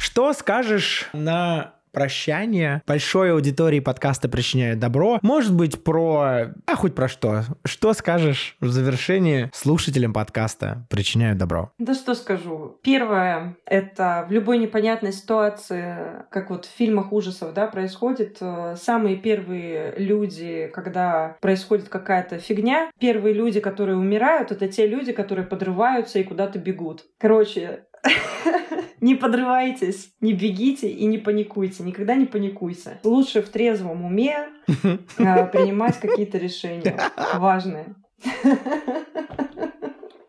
Что скажешь на прощание большой аудитории подкаста «Причиняю добро». Может быть, про... А хоть про что. Что скажешь в завершении слушателям подкаста «Причиняю добро»? Да что скажу. Первое — это в любой непонятной ситуации, как вот в фильмах ужасов, да, происходит, э, самые первые люди, когда происходит какая-то фигня, первые люди, которые умирают, это те люди, которые подрываются и куда-то бегут. Короче, не подрывайтесь, не бегите и не паникуйте. Никогда не паникуйте. Лучше в трезвом уме а, принимать какие-то решения <laughs> важные.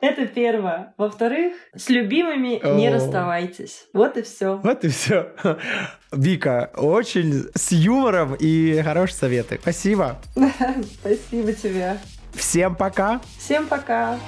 Это первое. Во-вторых, с любимыми не расставайтесь. Вот и все. Вот и все. <laughs> Вика, очень с юмором и хорошие советы. Спасибо. <laughs> Спасибо тебе. Всем пока. Всем пока.